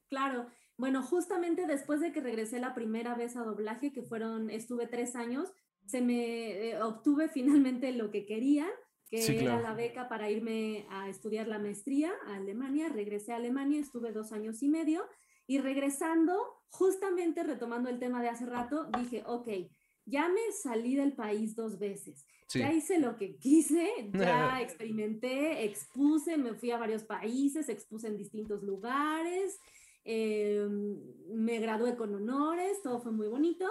Claro, bueno, justamente después de que regresé la primera vez a doblaje, que fueron, estuve tres años, se me eh, obtuve finalmente lo que quería, que era la beca para irme a estudiar la maestría a Alemania. Regresé a Alemania, estuve dos años y medio y regresando, justamente retomando el tema de hace rato, dije, ok, ya me salí del país dos veces. Ya hice lo que quise, ya experimenté, expuse, me fui a varios países, expuse en distintos lugares, em, me gradué con honores, todo fue muy bonito,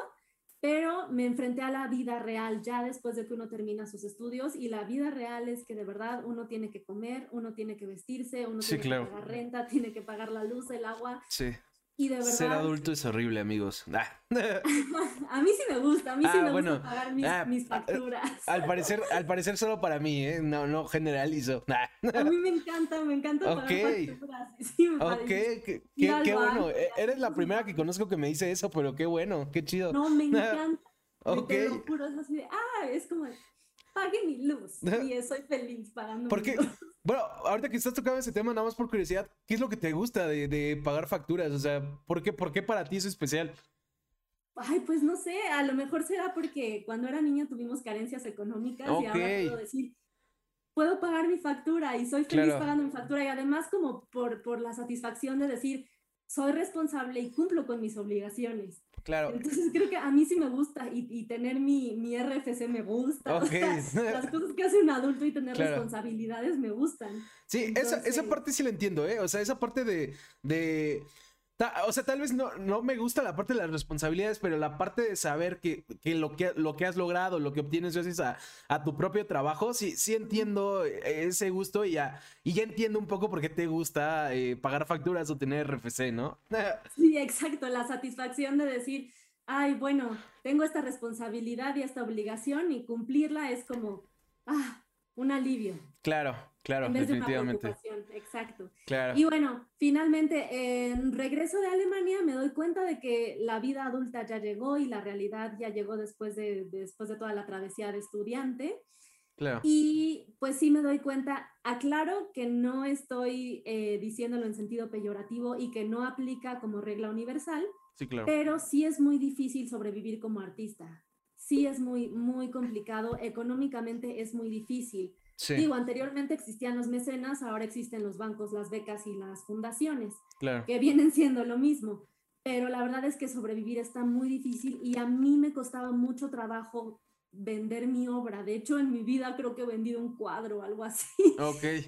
pero me enfrenté a la vida real ya después de que uno termina sus estudios y la vida real es que de verdad uno tiene que comer, uno tiene que vestirse, uno tiene que pagar renta, tiene que pagar la luz, el agua. Sí. Ser adulto es horrible, amigos. Ah. a mí sí me gusta, a mí sí ah, me gusta pagar mis, ah, facturas. Al parecer, al parecer solo para mí, ¿eh? No, no generalizo. A mí me encanta, me encanta pagar facturas. Sí, me ok, qué, qué, bueno. E, eres la primera que conozco que me dice eso, pero qué bueno, qué chido. No, me encanta. ok. Te lo juro, es así de, ah, es como pague mi luz. Y soy feliz pagando ¿Por qué? Bueno, ahorita que estás tocando ese tema, nada más por curiosidad, ¿qué es lo que te gusta de, pagar facturas? O sea, ¿por qué, ¿por qué para ti es especial? Ay, pues no sé, a lo mejor será porque cuando era niña tuvimos carencias económicas y ahora puedo decir, puedo pagar mi factura y soy feliz pagando mi factura y además como por, por la satisfacción de decir, soy responsable y cumplo con mis obligaciones. Claro. Entonces creo que a mí sí me gusta y, tener mi, mi, RFC me gusta. las cosas que hace un adulto y tener responsabilidades me gustan. Sí, esa, esa parte sí la entiendo, ¿eh? O sea, esa parte de, de o sea, tal vez no, no me gusta la parte de las responsabilidades, pero la parte de saber que, lo, que lo que has logrado, lo que obtienes gracias a, a, tu propio trabajo, sí, sí entiendo ese gusto y ya, y ya entiendo un poco por qué te gusta eh, pagar facturas o tener RFC, ¿no? sí, exacto, la satisfacción de decir, ay, bueno, tengo esta responsabilidad y esta obligación y cumplirla es como, ah, un alivio. Claro, claro, definitivamente. exacto. Y bueno, finalmente, en regreso de Alemania me doy cuenta de que la vida adulta ya llegó y la realidad ya llegó después de, después de toda la travesía de estudiante. Claro. Y pues sí me doy cuenta, aclaro que no estoy eh, diciéndolo en sentido peyorativo y que no aplica como regla universal, sí, claro. pero sí es muy difícil sobrevivir como artista sí es muy, muy complicado, económicamente es muy difícil. Digo, anteriormente existían los mecenas, ahora existen los bancos, las becas y las fundaciones, que vienen siendo lo mismo. Pero la verdad es que sobrevivir está muy difícil y a mí me costaba mucho trabajo vender mi obra. De hecho, en mi vida creo que he vendido un cuadro o algo así.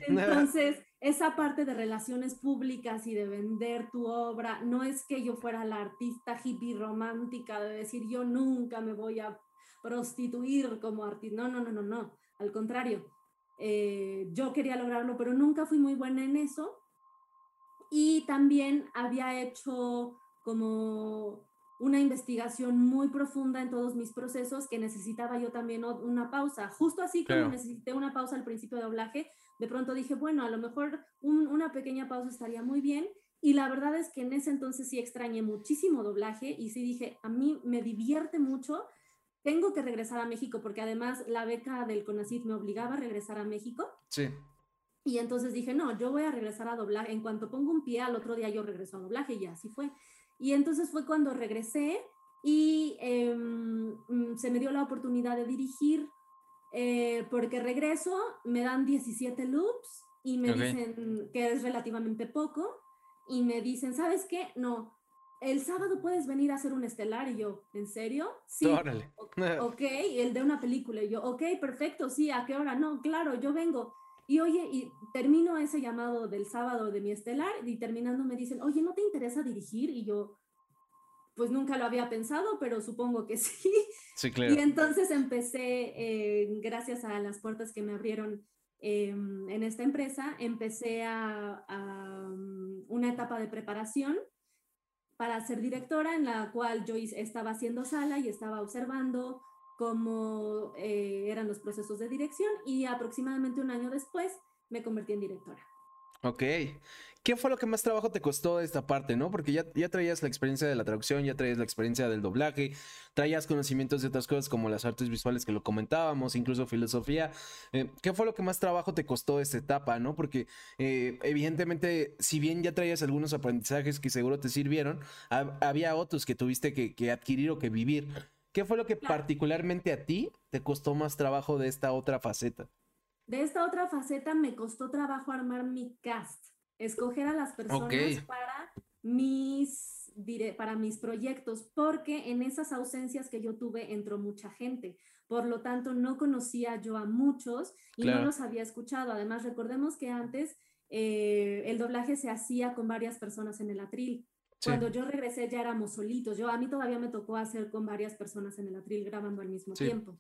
Entonces, esa parte de relaciones públicas y de vender tu obra, no es que yo fuera la artista hippie romántica de decir yo nunca me voy a prostituir como artista. No, no, no, no, no. Al contrario, eh, yo quería lograrlo, pero nunca fui muy buena en eso. Y también había hecho como una investigación muy profunda en todos mis procesos que necesitaba yo también una pausa. Justo así como necesité una pausa al principio de doblaje, de pronto dije, bueno, a lo mejor una pequeña pausa estaría muy bien. Y la verdad es que en ese entonces sí extrañé muchísimo doblaje y sí dije, a mí me divierte mucho, tengo que regresar a México porque además la beca del CONACYT me obligaba a regresar a México. Sí. Y entonces dije, no, yo voy a regresar a doblaje. En cuanto pongo un pie, al otro día yo regreso a doblaje y así fue. Y entonces fue cuando regresé y mm, se me dio la oportunidad de dirigir, eh, porque regreso, me dan 17 loops y me dicen que es relativamente poco y me dicen, ¿sabes qué? No, el sábado puedes venir a hacer un estelar y yo, ¿en serio? Sí. Órale. ok, el de una película y yo, ok, perfecto, sí, ¿a qué hora? No, claro, yo vengo. Y oye, y termino ese llamado del sábado de mi estelar y terminando me dicen, oye, ¿no te interesa dirigir? Y yo, pues nunca lo había pensado, pero supongo que sí. Sí, claro. Y entonces empecé, eh, gracias a las puertas que me abrieron em, en esta empresa, empecé a, um, una etapa de preparación para ser directora en la cual yo estaba haciendo sala y estaba observando cómo eh, eran los procesos de dirección y aproximadamente un año después me convertí en directora. Ok. ¿Qué fue lo que más trabajo te costó esta parte, no? Porque ya, ya traías la experiencia de la traducción, ya traías la experiencia del doblaje, traías conocimientos de otras cosas como las artes visuales que lo comentábamos, incluso filosofía. Eh, ¿Qué fue lo que más trabajo te costó esta etapa, no? Porque eh, evidentemente, si bien ya traías algunos aprendizajes que seguro te sirvieron, había otros que tuviste que adquirir o que vivir. ¿Qué fue lo que particularmente a ti te costó más trabajo de esta otra faceta? De esta otra faceta me costó trabajo armar mi cast, escoger a las personas para mis para mis proyectos, porque en esas ausencias que yo tuve entró mucha gente. Por lo tanto, no conocía yo a muchos y no los había escuchado. Además, recordemos que antes eh, el doblaje se hacía con varias personas en el atril. Cuando yo regresé ya éramos solitos. Yo a mí todavía me tocó hacer con varias personas en el atril grabando al mismo tiempo.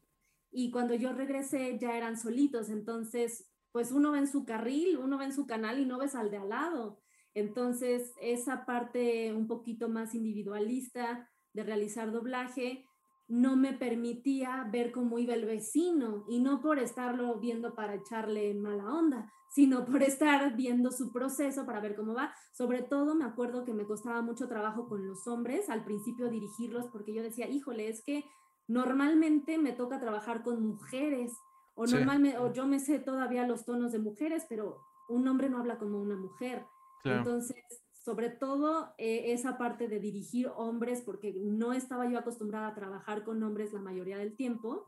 Y cuando yo regresé ya eran solitos, entonces pues uno ve en su carril, uno ve en su canal y no ves al de al lado. Entonces esa parte un poquito más individualista de realizar doblaje no me permitía ver cómo iba el vecino y no por estarlo viendo para echarle mala onda, sino por estar viendo su proceso para ver cómo va. Sobre todo me acuerdo que me costaba mucho trabajo con los hombres al principio dirigirlos porque yo decía, híjole, es que normalmente me toca trabajar con mujeres o, normalmente, o yo me sé todavía los tonos de mujeres, pero un hombre no habla como una mujer. Entonces, sobre todo eh, esa parte de dirigir hombres, porque no estaba yo acostumbrada a trabajar con hombres la mayoría del tiempo,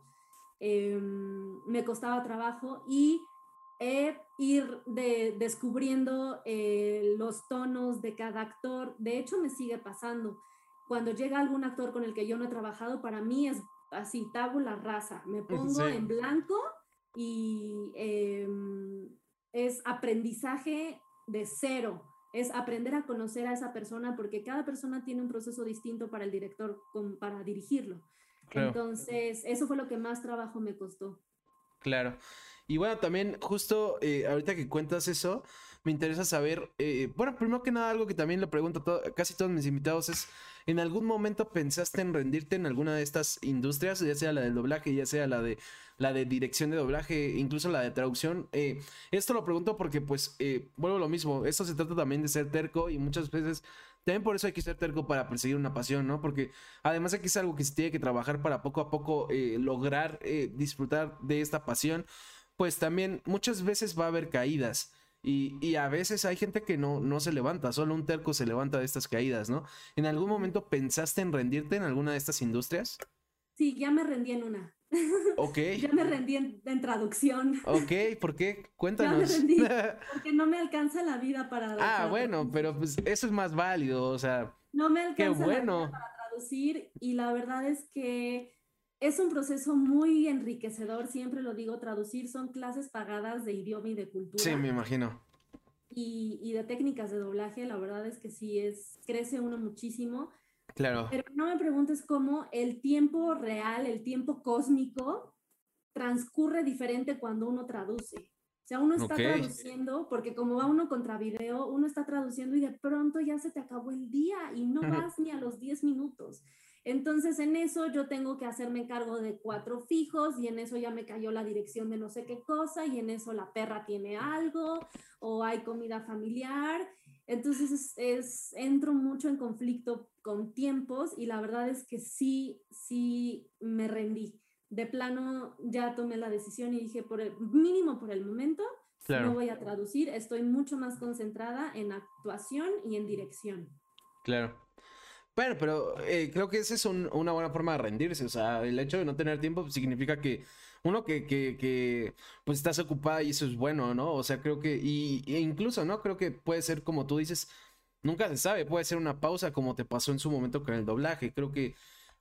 em, me costaba trabajo y ir de, descubriendo eh, los tonos de cada actor. De hecho, me sigue pasando. Cuando llega algún actor con el que yo no he trabajado, para mí es así, tabula rasa. Me pongo en blanco y em, es aprendizaje de cero. Es aprender a conocer a esa persona porque cada persona tiene un proceso distinto para el director, para dirigirlo. Entonces, eso fue lo que más trabajo me costó. Claro. Y bueno, también justo eh, ahorita que cuentas eso, me interesa saber, eh, bueno, primero que nada, algo que también le pregunto a casi todos mis invitados es, ¿en algún momento pensaste en rendirte en alguna de estas industrias, ya sea la del doblaje, ya sea la de la de dirección de doblaje, incluso la de traducción? Eh, esto lo pregunto porque, pues, vuelvo a lo mismo, esto se trata también de ser terco y muchas veces también por eso hay que ser terco para perseguir una pasión, ¿no? Porque además aquí es algo que se tiene que trabajar para poco a poco lograr disfrutar de esta pasión pues también muchas veces va a haber caídas. Y, a veces hay gente que no, no se levanta, solo un terco se levanta de estas caídas, ¿no? ¿En algún momento pensaste en rendirte en alguna de estas industrias? Sí, ya me rendí en una. Ok. ya me rendí en, traducción. Ok, ¿por qué? Cuéntanos. Ya me rendí porque no me alcanza la vida para. Ah, bueno, pero pues eso es más válido, o sea. No me alcanza la vida para traducir y la verdad es que es un proceso muy enriquecedor, siempre lo digo, traducir son clases pagadas de idioma y de cultura. Sí, me imagino. Y, y de técnicas de doblaje, la verdad es que sí, es, crece uno muchísimo. Claro. Pero no me preguntes cómo el tiempo real, el tiempo cósmico, transcurre diferente cuando uno traduce. O sea, uno está traduciendo, porque como va uno contra video, uno está traduciendo y de pronto ya se te acabó el día y no vas ni a los 10 minutos. Entonces, en eso yo tengo que hacerme cargo de cuatro fijos y en eso ya me cayó la dirección de no sé qué cosa y en eso la perra tiene algo o hay comida familiar entonces es, entro mucho en conflicto con tiempos y la verdad es que sí, sí me rendí. De plano ya tomé la decisión y dije, por el mínimo por el momento, no voy a traducir, estoy mucho más concentrada en actuación y en dirección. Claro. Bueno, pero eh, creo que esa es una buena forma de rendirse. O sea, el hecho de no tener tiempo significa que uno que, que, que, pues estás ocupada y eso es bueno, ¿no? O sea, creo que, y, e incluso, ¿no? Creo que puede ser como tú dices, nunca se sabe, puede ser una pausa como te pasó en su momento con el doblaje. Creo que,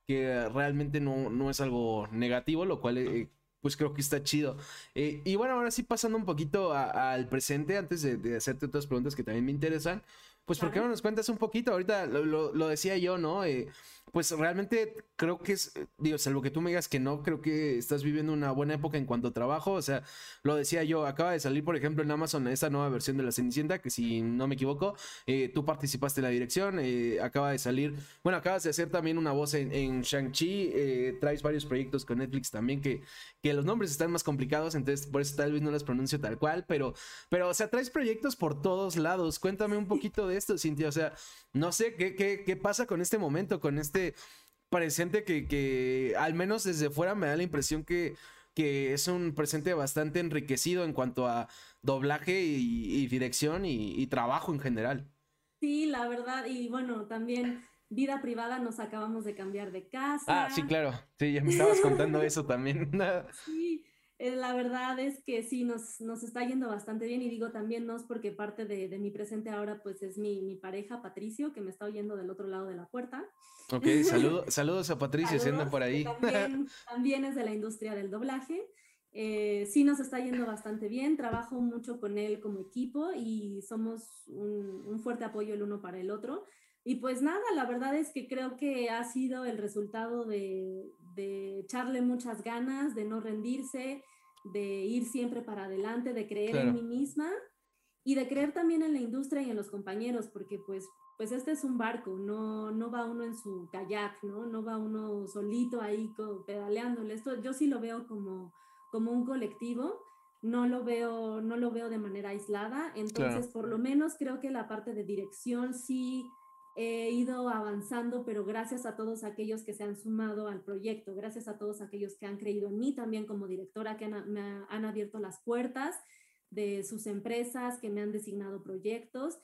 que realmente no, no es algo negativo, lo cual... Eh, pues creo que está chido. Eh, y bueno, ahora sí pasando un poquito al presente, antes de, de, hacerte otras preguntas que también me interesan, pues ¿por qué no nos cuentas un poquito? Ahorita lo, lo, decía yo, ¿no? Eh, pues realmente creo que es, digo, salvo que tú me digas que no, creo que estás viviendo una buena época en cuanto a trabajo. O sea, lo decía yo, acaba de salir, por ejemplo, en Amazon esa nueva versión de La Cenicienta, que si no me equivoco, eh, tú participaste en la dirección, eh, acaba de salir, bueno, acabas de hacer también una voz en, en Shang-Chi, traes varios proyectos con Netflix también que, que los nombres están más complicados, entonces por eso tal vez no los pronuncio tal cual, pero, pero, o sea, traes proyectos por todos lados. Cuéntame un poquito de esto, Cintia, o sea, no sé qué, qué, qué pasa con este momento, con este presente que, al menos desde fuera me da la impresión que, que es un presente bastante enriquecido en cuanto a doblaje y, dirección y, trabajo en general. Sí, la verdad, y bueno, también vida privada nos acabamos de cambiar de casa. Ah, sí, claro, sí, ya me estabas contando eso también. sí, eh, la verdad es que sí, nos, nos está yendo bastante bien y digo también no es porque parte de, de mi presente ahora pues es mi, mi, pareja Patricio que me está oyendo del otro lado de la puerta. Ok, saludos a Patricio, siendo por ahí. También, también, es de la industria del doblaje. Eh, sí nos está yendo bastante bien, trabajo mucho con él como equipo y somos un, un fuerte apoyo el uno para el otro. Y pues nada, la verdad es que creo que ha sido el resultado de, de echarle muchas ganas, de no rendirse, de ir siempre para adelante, de creer en mí misma y de creer también en la industria y en los compañeros, porque pues, pues este es un barco, no, no va uno en su kayak, ¿no? No va uno solito ahí pedaleándole. Esto yo sí lo veo como, como un colectivo, no lo veo, no lo veo de manera aislada, entonces por lo menos creo que la parte de dirección sí he ido avanzando, pero gracias a todos aquellos que se han sumado al proyecto, gracias a todos aquellos que han creído en mí también como directora, que han, me han abierto las puertas de sus empresas, que me han designado proyectos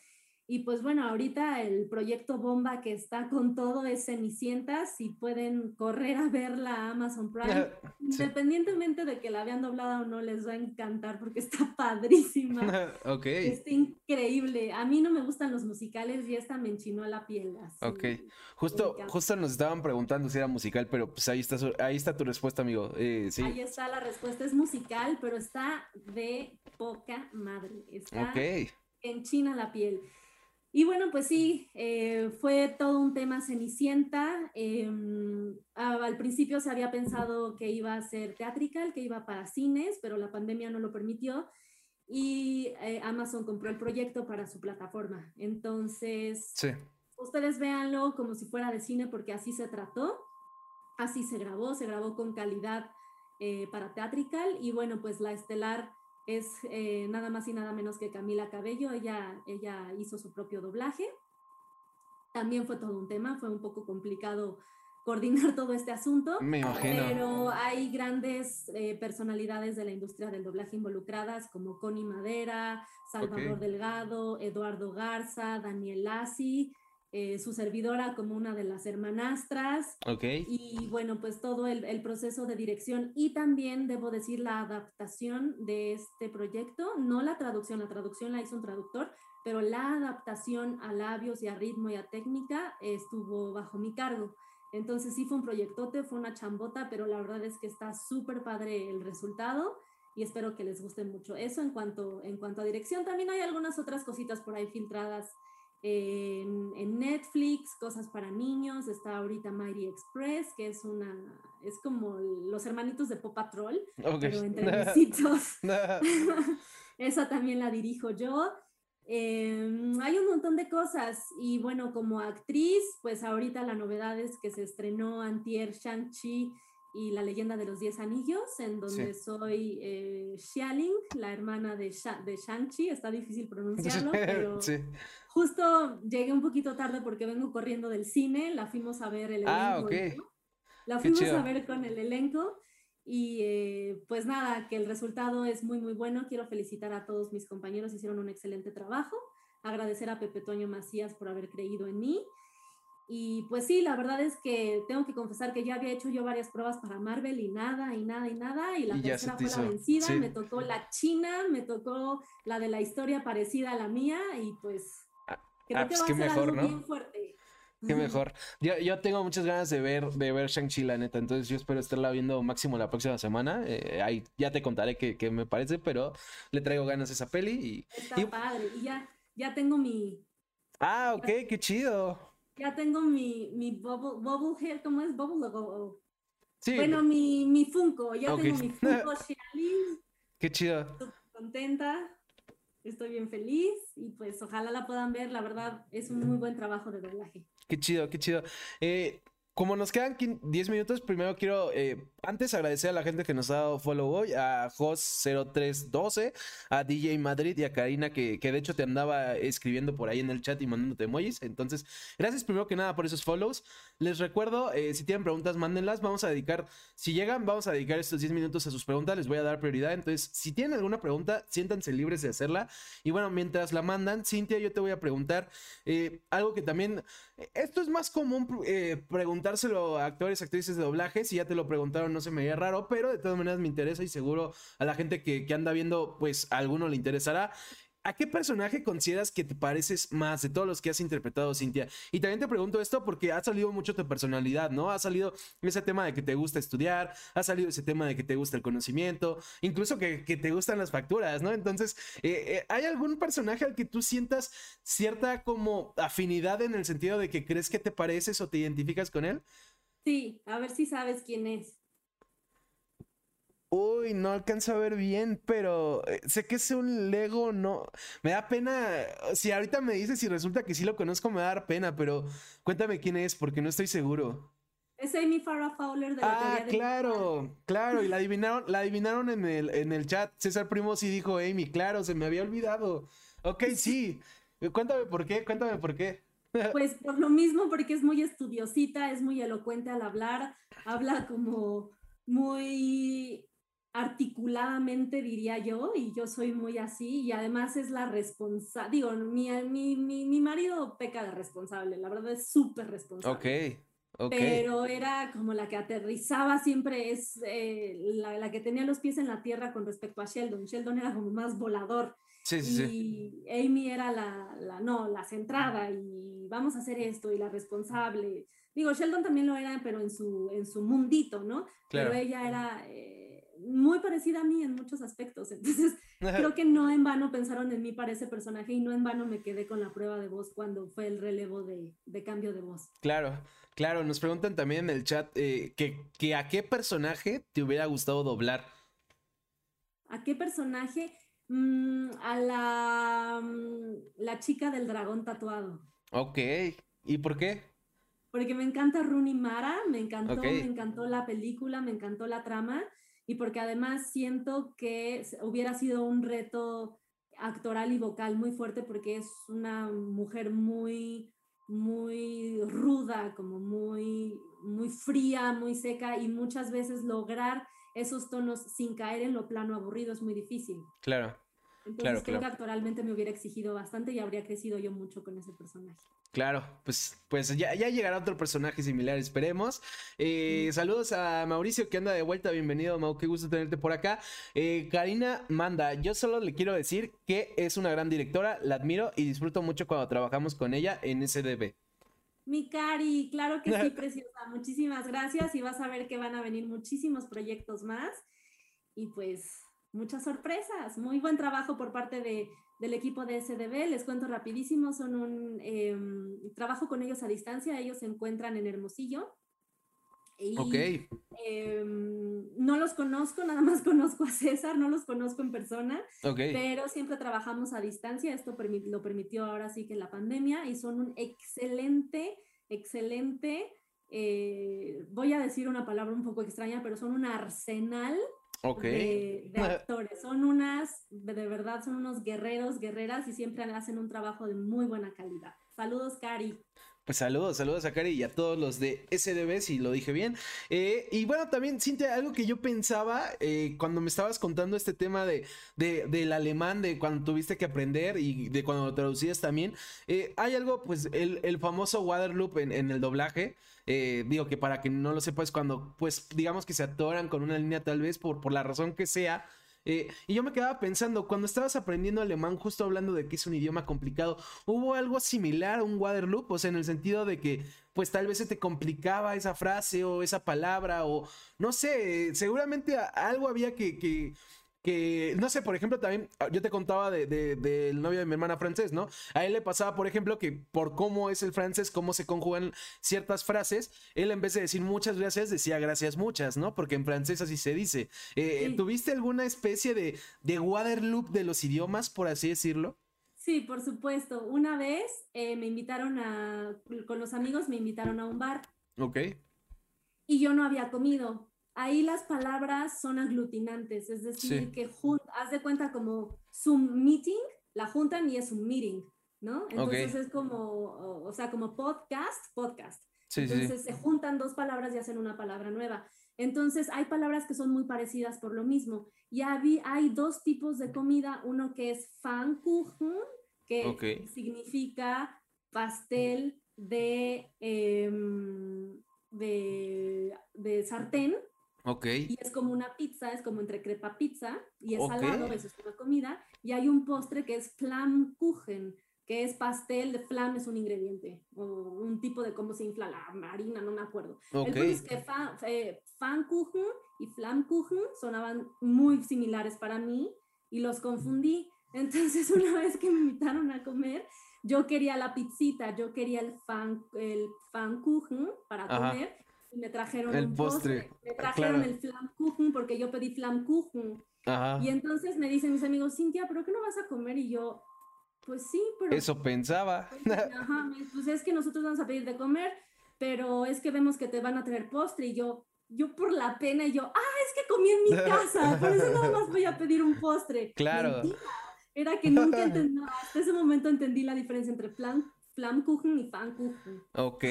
y pues bueno, ahorita el proyecto Bomba que está con todo es Cenicienta, si pueden correr a verla a Amazon Prime, independientemente de que la vean doblada o no, les va a encantar porque está padrísima. ok. Está increíble. A mí no me gustan los musicales y esta me enchinó la piel. ok. Justo, justo nos estaban preguntando si era musical, pero pues ahí está, ahí está tu respuesta, amigo. Eh, sí. Ahí está la respuesta, es musical, pero está de poca madre. Está en China la piel. Y bueno, pues sí, eh, fue todo un tema Cenicienta. Em, al principio se había pensado que iba a ser teatrical, que iba para cines, pero la pandemia no lo permitió y eh, Amazon compró el proyecto para su plataforma. Entonces, ustedes véanlo como si fuera de cine porque así se trató, así se grabó, se grabó con calidad eh, para teatrical y bueno, pues la estelar es eh, nada más y nada menos que Camila Cabello, ella, ella hizo su propio doblaje. También fue todo un tema, fue un poco complicado coordinar todo este asunto. Me imagino. Pero hay grandes eh, personalidades de la industria del doblaje involucradas, como Connie Madera, Salvador Delgado, Eduardo Garza, Daniel Lassi, eh, su servidora como una de las hermanastras. Ok. Y bueno, pues todo el, el, proceso de dirección y también, debo decir, la adaptación de este proyecto, no la traducción, la traducción la hizo un traductor, pero la adaptación a labios y a ritmo y a técnica estuvo bajo mi cargo. Entonces sí fue un proyectote, fue una chambota, pero la verdad es que está súper padre el resultado y espero que les guste mucho. Eso en cuanto, en cuanto a dirección, también hay algunas otras cositas por ahí filtradas en, Netflix, cosas para niños, está ahorita Mighty Express, que es una, es como los hermanitos de Pop Patrol, pero entre besitos. Esa también la dirijo yo. Em, hay un montón de cosas y bueno, como actriz, pues ahorita la novedad es que se estrenó Antier Shang-Chi y la leyenda de los Diez Anillos, en donde soy eh, Xialing, la hermana de, de Shang-Chi, está difícil pronunciarlo, pero justo llegué un poquito tarde porque vengo corriendo del cine, la fuimos a ver el ah, elenco. La fuimos a ver con el elenco y eh, pues nada, que el resultado es muy, muy bueno. Quiero felicitar a todos mis compañeros, hicieron un excelente trabajo. Agradecer a Pepe Toño Macías por haber creído en mí y pues sí, la verdad es que tengo que confesar que ya había hecho yo varias pruebas para Marvel y nada, y nada, y nada. Y la tercera fue la vencida. Me tocó la China, me tocó la de la historia parecida a la mía. Y pues ah, creo ah, que pues va a ser mejor, algo bien fuerte. Qué mejor. Yo, yo, tengo muchas ganas de ver, de ver Shang-Chi, la neta. Entonces yo espero estarla viendo máximo la próxima semana. Eh, ahí ya te contaré qué, me parece, pero le traigo ganas a esa peli. Y, Está padre. Y ya, ya tengo mi. Ah, ok, qué chido. Ya tengo mi, mi bubble, bubble hair, ¿cómo es? Bubble logo. Sí. Bueno, mi, mi Funko, ya tengo mi Funko Qué chido. Estoy contenta, estoy bien feliz y pues ojalá la puedan ver, la verdad es un muy buen trabajo de doblaje. Qué chido, qué chido. Eh, como nos quedan 10 minutos, primero quiero eh, antes agradecer a la gente que nos ha dado follow hoy, a Jos0312, a DJ Madrid y a Karina, que, que, de hecho te andaba escribiendo por ahí en el chat y mandándote emojis. Entonces, gracias primero que nada por esos follows. Les recuerdo, eh, si tienen preguntas, mándenlas. Vamos a dedicar, si llegan, vamos a dedicar estos 10 minutos a sus preguntas. Les voy a dar prioridad. Entonces, si tienen alguna pregunta, siéntanse libres de hacerla. Y bueno, mientras la mandan, Cintia, yo te voy a preguntar eh, algo que también, esto es más común preguntar dárselo a actores, actrices de doblaje. Si ya te lo preguntaron, no se me veía raro, pero de todas maneras me interesa y seguro a la gente que, que anda viendo, pues a alguno le interesará. ¿A qué personaje consideras que te pareces más de todos los que has interpretado, Cintia? Y también te pregunto esto porque ha salido mucho tu personalidad, ¿no? Ha salido ese tema de que te gusta estudiar, ha salido ese tema de que te gusta el conocimiento, incluso que, te gustan las facturas, ¿no? Entonces, eh, eh, ¿hay algún personaje al que tú sientas cierta como afinidad en el sentido de que crees que te pareces o te identificas con él? Sí, a ver si sabes quién es. Uy, no alcanzo a ver bien, pero eh, sé que es un Lego, no. Me da pena. Si ahorita me dices si resulta que sí lo conozco, me va a dar pena, pero cuéntame quién es, porque no estoy seguro. Es Amy Farrah Fowler de la Ah, claro, claro, y la adivinaron, la adivinaron en el, en el chat. César Primo sí dijo Amy, claro, se me había olvidado. Ok, sí. Cuéntame por qué, cuéntame por qué. Pues por lo mismo, porque es muy estudiosita, es muy elocuente al hablar, habla como muy articuladamente, diría yo, y yo soy muy así, y además es la responsable, digo, mi, mi, mi, marido peca de responsable, la verdad es súper responsable. Ok. Pero era como la que aterrizaba siempre, es eh, la, la, que tenía los pies en la tierra con respecto a Sheldon. Sheldon era como más volador. Sí, sí, y Amy era la, la, no, la centrada y vamos a hacer esto y la responsable. Digo, Sheldon también lo era, pero en su, en su mundito, ¿no? Pero ella era... Eh, muy parecida a mí en muchos aspectos. Entonces, creo que no en vano pensaron en mí para ese personaje y no en vano me quedé con la prueba de voz cuando fue el relevo de, de cambio de voz. Claro, claro. Nos preguntan también en el chat eh, que, a qué personaje te hubiera gustado doblar. ¿A qué personaje? Mm, a la, mm, la chica del dragón tatuado. Ok. ¿Y por qué? Porque me encanta Rooney Mara, me encantó, me encantó la película, me encantó la trama y porque además siento que hubiera sido un reto actoral y vocal muy fuerte porque es una mujer muy muy ruda, como muy muy fría, muy seca y muchas veces lograr esos tonos sin caer en lo plano aburrido es muy difícil. Claro. Entonces creo que actualmente me hubiera exigido bastante y habría crecido yo mucho con ese personaje. Claro, pues, pues ya, ya llegará otro personaje similar, esperemos. Eh, saludos a Mauricio que anda de vuelta, bienvenido Mau, qué gusto tenerte por acá. Eh, Karina Manda, yo solo le quiero decir que es una gran directora, la admiro y disfruto mucho cuando trabajamos con ella en SDB. Mi Cari, claro que sí, preciosa. Muchísimas gracias y vas a ver que van a venir muchísimos proyectos más y pues muchas sorpresas. Muy buen trabajo por parte de, del equipo de SDB. Les cuento rapidísimo, son un em, trabajo con ellos a distancia. Ellos se encuentran en Hermosillo. Y, ok. Em, no los conozco, nada más conozco a César, no los conozco en persona, pero siempre trabajamos a distancia. Esto lo permitió ahora sí que la pandemia y son un excelente, excelente, eh, voy a decir una palabra un poco extraña, pero son un arsenal de, actores. Son unas, de verdad, son unos guerreros, guerreras y siempre hacen un trabajo de muy buena calidad. Saludos, Cari. Pues saludos, saludos a Cari y a todos los de SDB, si lo dije bien. Eh, y bueno, también, Cintia, algo que yo pensaba eh, cuando me estabas contando este tema de, del alemán, de cuando tuviste que aprender y de cuando lo traducías también, eh, hay algo, pues, el, el famoso Waterloop en, el doblaje. Digo que para que no lo sepas, cuando pues digamos que se atoran con una línea tal vez por, por la razón que sea. Eh, y yo me quedaba pensando, cuando estabas aprendiendo alemán, justo hablando de que es un idioma complicado, ¿hubo algo similar a un Waterloop? O sea, en el sentido de que, pues tal vez se te complicaba esa frase o esa palabra, o no sé, seguramente algo había que, que que, no sé, por ejemplo, también ah, yo te contaba del de, novio de mi hermana francés, ¿no? A él le pasaba, por ejemplo, que por cómo es el francés, cómo se conjugan ciertas frases, él en vez de decir muchas gracias, decía gracias muchas, ¿no? Porque en francés así se dice. Eh, ¿Tuviste alguna especie de, de Waterloop de los idiomas, por así decirlo? Sí, por supuesto. Una vez eh, me invitaron a, con los amigos me invitaron a un bar. Ok. Y yo no había comido ahí las palabras son aglutinantes, es decir, que haz de cuenta como Zoom meeting, la juntan y es un meeting, ¿no? Entonces es como, o, sea, como podcast, podcast. Entonces se juntan dos palabras y hacen una palabra nueva. Entonces hay palabras que son muy parecidas por lo mismo. Y hay, hay dos tipos de comida, uno que es Pfannkuchen, que significa pastel de, em, de, de sartén, Ok. Y es como una pizza, es como entre crepa pizza y es salado, eso es una comida. Y hay un postre que es Flammkuchen, que es pastel de flam, es un ingrediente, o un tipo de cómo se infla la harina, no me acuerdo. El es que eh, Pfannkuchen y Flammkuchen sonaban muy similares para mí y los confundí. Entonces, una vez que me invitaron a comer, yo quería la pizzita, yo quería el, fan, el Pfannkuchen para comer y me trajeron el postre. Me trajeron el flamkuchen porque yo pedí flamkuchen. Y entonces me dicen mis amigos, Cintia, ¿pero qué no vas a comer? Y yo, pues sí, pero... Eso pensaba. Ajá, pues es que nosotros vamos a pedir de comer, pero es que vemos que te van a traer postre y yo, yo por la pena, y yo, ah, es que comí en mi casa, por eso nada más voy a pedir un postre. Claro. Era que nunca entendí, hasta ese momento entendí la diferencia entre flan Flammkuchen y Pfannkuchen. Ok.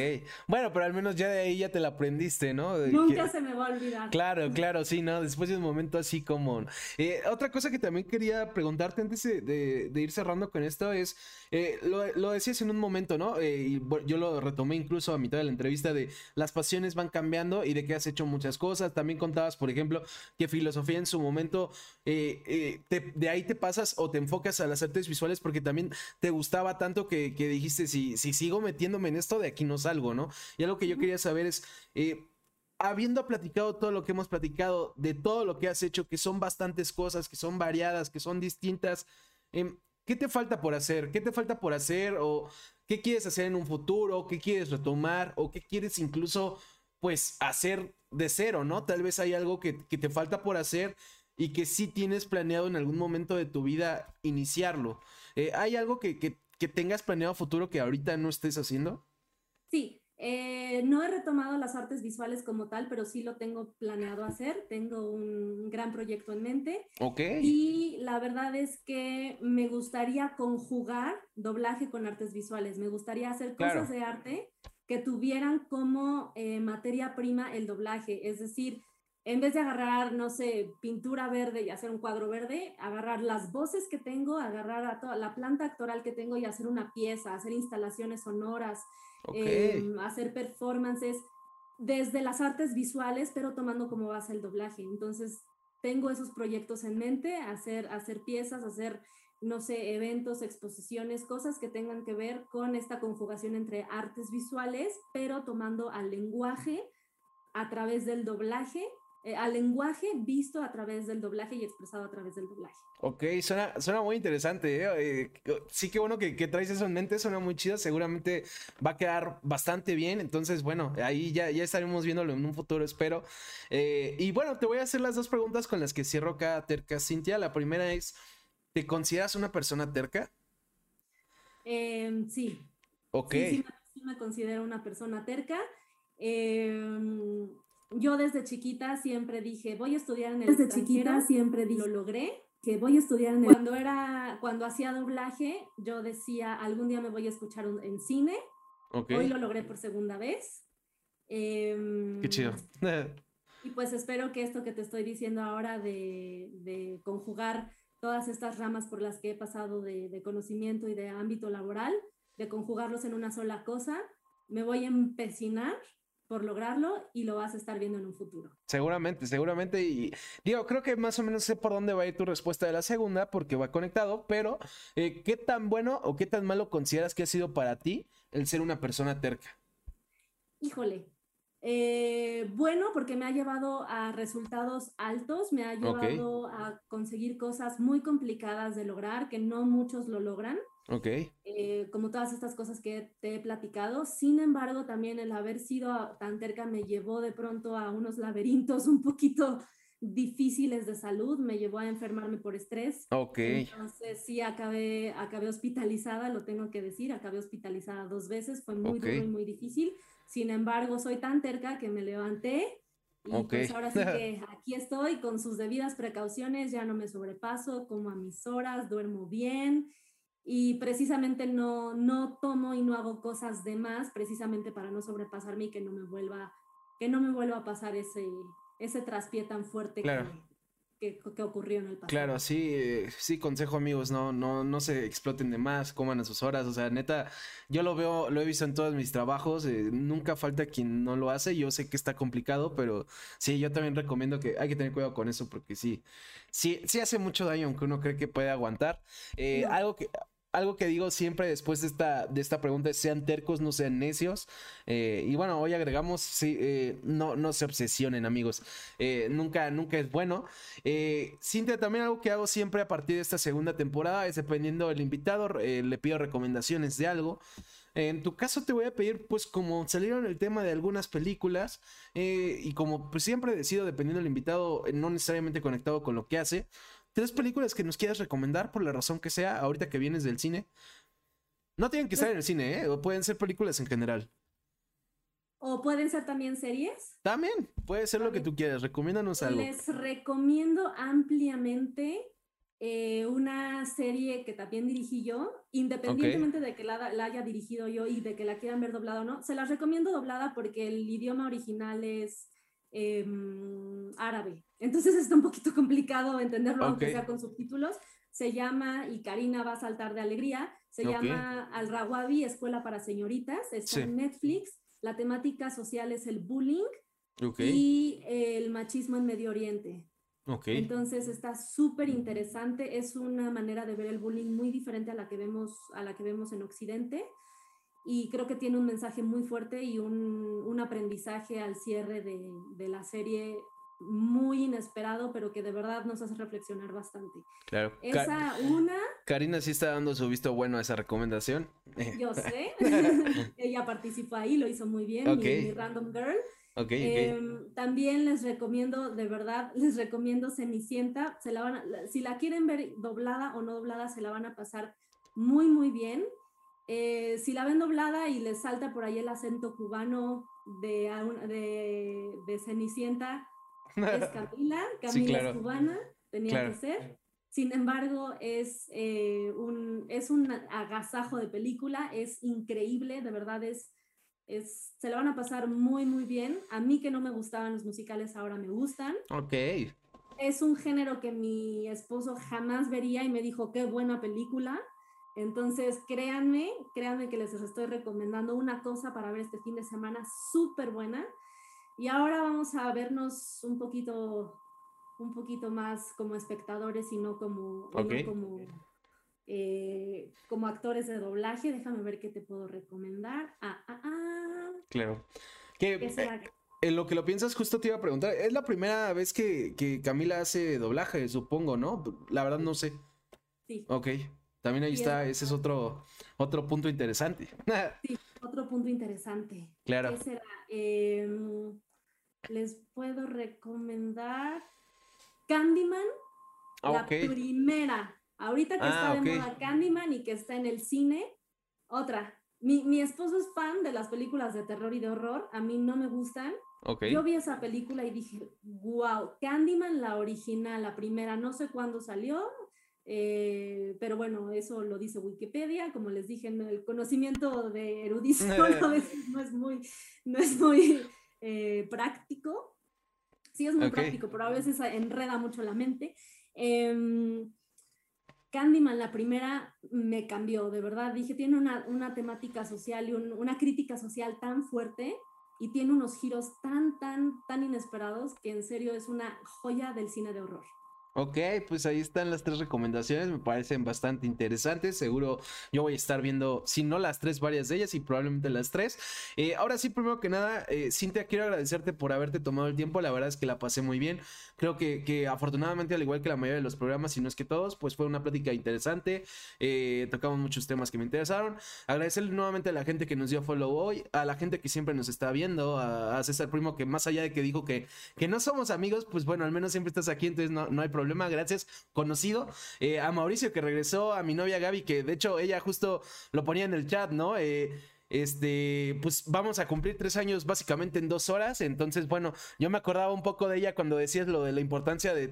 Bueno, pero al menos ya de ahí ya te la aprendiste, ¿no? Nunca se me va a olvidar. Claro, claro, sí, ¿no? Después de un momento así como... Eh, otra cosa que también quería preguntarte antes de, ir cerrando con esto es, eh, lo, decías en un momento, ¿no? Eh, y yo lo retomé incluso a mitad de la entrevista de las pasiones van cambiando y de que has hecho muchas cosas. También contabas, por ejemplo, que filosofía en su momento, de ahí te pasas o te enfocas a las artes visuales porque también te gustaba tanto que, que dijiste, si, sigo metiéndome en esto, de aquí no salgo, ¿no? Y algo que yo quería saber es, eh, habiendo platicado todo lo que hemos platicado, de todo lo que has hecho, que son bastantes cosas, que son variadas, que son distintas, em, ¿qué te falta por hacer? ¿Qué te falta por hacer? ¿O qué quieres hacer en un futuro? ¿Qué quieres retomar? ¿O qué quieres incluso, pues, hacer de cero, ¿no? Tal vez hay algo que, te falta por hacer y que sí tienes planeado en algún momento de tu vida iniciarlo. Eh, ¿Hay algo que, que, que tengas planeado futuro que ahorita no estés haciendo? Sí, eh, no he retomado las artes visuales como tal, pero sí lo tengo planeado hacer. Tengo un gran proyecto en mente. Ok. Y la verdad es que me gustaría conjugar doblaje con artes visuales. Me gustaría hacer cosas de arte que tuvieran como eh, materia prima el doblaje. Es decir, en vez de agarrar, no sé, pintura verde y hacer un cuadro verde, agarrar las voces que tengo, agarrar a toda la planta actoral que tengo y hacer una pieza, hacer instalaciones sonoras, em, hacer performances desde las artes visuales, pero tomando como base el doblaje. Entonces, tengo esos proyectos en mente, hacer, hacer piezas, hacer, no sé, eventos, exposiciones, cosas que tengan que ver con esta conjugación entre artes visuales, pero tomando al lenguaje a través del doblaje eh, al lenguaje visto a través del doblaje y expresado a través del doblaje. Ok, suena, suena muy interesante. ¿eh? Eh, sí, que bueno que, traes eso en mente, suena muy chido, seguramente va a quedar bastante bien. Entonces, bueno, ahí ya, ya estaremos viéndolo en un futuro, espero. y bueno, te voy a hacer las dos preguntas con las que cierro cada terca, Cintia. La primera es, ¿te consideras una persona terca? Em, sí. Ok. Sí, sí, me considero una persona terca. Eh, yo desde chiquita siempre dije, voy a estudiar en el Desde chiquita siempre dije, lo logré, que voy a estudiar en el Cuando era, cuando hacía doblaje, yo decía, algún día me voy a escuchar en cine. Hoy lo logré por segunda vez. Em, Qué chido. y pues espero que esto que te estoy diciendo ahora de, de conjugar todas estas ramas por las que he pasado de, de, conocimiento y de ámbito laboral, de conjugarlos en una sola cosa, me voy a empecinar por lograrlo y lo vas a estar viendo en un futuro. Seguramente, seguramente. Y digo, creo que más o menos sé por dónde va a ir tu respuesta de la segunda, porque va conectado, pero eh, ¿qué tan bueno o qué tan malo consideras que ha sido para ti el ser una persona terca? Híjole. Eh, bueno, porque me ha llevado a resultados altos, me ha llevado a conseguir cosas muy complicadas de lograr, que no muchos lo logran. Ok. Eh, como todas estas cosas que te he platicado. Sin embargo, también el haber sido tan cerca me llevó de pronto a unos laberintos un poquito difíciles de salud, me llevó a enfermarme por estrés. Ok. Entonces sí, acabé, acabé hospitalizada, lo tengo que decir, acabé hospitalizada dos veces, fue muy duro y muy difícil. Sin embargo, soy tan terca que me levanté y pues ahora sí que aquí estoy con sus debidas precauciones, ya no me sobrepaso, como a mis horas, duermo bien y precisamente no, no tomo y no hago cosas de más precisamente para no sobrepasarme y que no me vuelva, que no me vuelva a pasar ese, ese traspié tan fuerte que, que, ocurrió en el pasado. Claro, sí, sí, consejo amigos, no, no, no se exploten de más, coman a sus horas, o sea, neta, yo lo veo, lo he visto en todos mis trabajos, eh, nunca falta quien no lo hace, yo sé que está complicado, pero sí, yo también recomiendo que hay que tener cuidado con eso porque sí, sí, sí hace mucho daño aunque uno cree que puede aguantar. Eh, algo que algo que digo siempre después de esta, de esta pregunta es sean tercos, no sean necios. Eh, y bueno, hoy agregamos, eh, no, no se obsesionen amigos. Eh, nunca, nunca es bueno. Cintia, también algo que hago siempre a partir de esta segunda temporada es dependiendo del invitado, le pido recomendaciones de algo. En tu caso te voy a pedir, pues como salieron el tema de algunas películas y como pues, siempre decido, dependiendo del invitado, no necesariamente conectado con lo que hace, tres películas que nos quieras recomendar por la razón que sea, ahorita que vienes del cine. No tienen que estar en el cine, ¿eh? O pueden ser películas en general. ¿O pueden ser también series? También, puede ser lo que tú quieras. Recomiéndanos algo. Les recomiendo ampliamente eh, una serie que también dirigí yo, independientemente de que la, la, haya dirigido yo y de que la quieran ver doblada o no. Se las recomiendo doblada porque el idioma original es Em, árabe. Entonces está un poquito complicado entenderlo, aunque sea con subtítulos. Se llama, y Karina va a saltar de alegría, se llama Al Rawabi, Escuela para Señoritas, está en Netflix. La temática social es el bullying y el machismo en Medio Oriente. Entonces está súper interesante, es una manera de ver el bullying muy diferente a la que vemos, a la que vemos en Occidente y creo que tiene un mensaje muy fuerte y un, un aprendizaje al cierre de, de, la serie muy inesperado, pero que de verdad nos hace reflexionar bastante. Claro. Esa una... Karina sí está dando su visto bueno a esa recomendación. Yo sé. Ella participó ahí, lo hizo muy bien, mi, Random Girl. Okay, em, también les recomiendo, de verdad, les recomiendo Cenicienta. Se la van si la quieren ver doblada o no doblada, se la van a pasar muy, muy bien. Eh, si la ven doblada y les salta por ahí el acento cubano de, de, de Cenicienta, es Camila, Camila es cubana, tenía que ser. Sin embargo, es, eh, un, es un agasajo de película, es increíble, de verdad es, Es, se la van a pasar muy, muy bien. A mí que no me gustaban los musicales, ahora me gustan. Ok. Es un género que mi esposo jamás vería y me dijo, qué buena película. Entonces, créanme, créanme que les estoy recomendando una cosa para ver este fin de semana súper buena. Y ahora vamos a vernos un poquito, un poquito más como espectadores y no como, como, eh, como actores de doblaje. Déjame ver qué te puedo recomendar. Ah, ah, ah. Claro. Que, eh, en lo que lo piensas, justo te iba a preguntar. Es la primera vez que, que Camila hace doblaje, supongo, ¿no? La verdad no sé. Sí. Ok. También ahí está, ese es otro, otro punto interesante. sí, otro punto interesante. Claro. Em, les puedo recomendar Candyman, ah, la primera. Ahorita que está ah, de moda Candyman y que está en el cine, otra. Mi, mi, esposo es fan de las películas de terror y de horror, a mí no me gustan. Yo vi esa película y dije, wow, Candyman, la original, la primera, no sé cuándo salió, eh, pero bueno, eso lo dice Wikipedia, como les dije, el conocimiento de erudición a veces no es muy, no es muy eh, práctico. Sí es muy práctico, pero a veces enreda mucho la mente. Em, Candyman, la primera, me cambió, de verdad. Dije, tiene una, una temática social y una crítica social tan fuerte y tiene unos giros tan, tan, tan inesperados que en serio es una joya del cine de horror. Ok, pues ahí están las tres recomendaciones, me parecen bastante interesantes. Seguro yo voy a estar viendo, si no las tres, varias de ellas y probablemente las tres. Eh, ahora sí, primero que nada, eh, Cintia, quiero agradecerte por haberte tomado el tiempo. La verdad es que la pasé muy bien. Creo que, que afortunadamente, al igual que la mayoría de los programas, si no es que todos, pues fue una plática interesante. Eh, tocamos muchos temas que me interesaron. Agradecerle nuevamente a la gente que nos dio follow hoy, a la gente que siempre nos está viendo, a, César Primo, que más allá de que dijo que, que no somos amigos, pues bueno, al menos siempre estás aquí, entonces no, no hay problema gracias, conocido. Eh, a Mauricio que regresó, a mi novia Gaby, que de hecho ella justo lo ponía en el chat, ¿no? Eh, este, pues vamos a cumplir tres años básicamente en dos horas. Entonces, bueno, yo me acordaba un poco de ella cuando decías lo de la importancia de,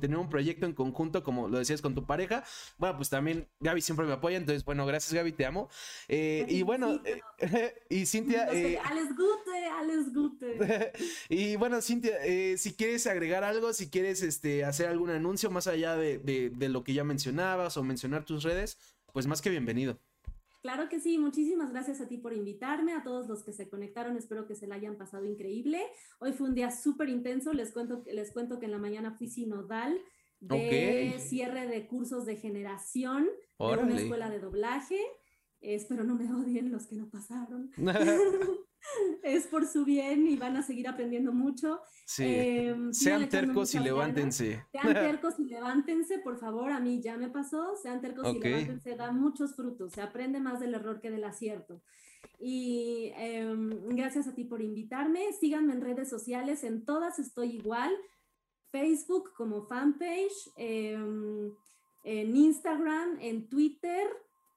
tener un proyecto en conjunto, como lo decías con tu pareja. Bueno, pues también Gaby siempre me apoya. Entonces, bueno, gracias Gaby, te amo. Eh, y bueno, eh, y Cintia. Eh, Alex Gute, Alex Gute. y bueno, Cintia, si quieres agregar algo, si quieres este, hacer algún anuncio más allá de, de lo que ya mencionabas o mencionar tus redes, pues más que bienvenido. Claro que sí, muchísimas gracias a ti por invitarme, a todos los que se conectaron, espero que se la hayan pasado increíble. Hoy fue un día súper intenso, les cuento, les cuento que en la mañana fui sinodal de cierre de cursos de generación de una escuela de doblaje. espero no me odien los que no pasaron. es por su bien y van a seguir aprendiendo mucho. Em, sean tercos y levántense. Sean tercos y levántense, por favor. A mí ya me pasó. Sean tercos y levántense. Da muchos frutos. Se aprende más del error que del acierto. Y em, gracias a ti por invitarme. Síganme en redes sociales. En todas estoy igual. Facebook como fanpage. Em, en Instagram, en Twitter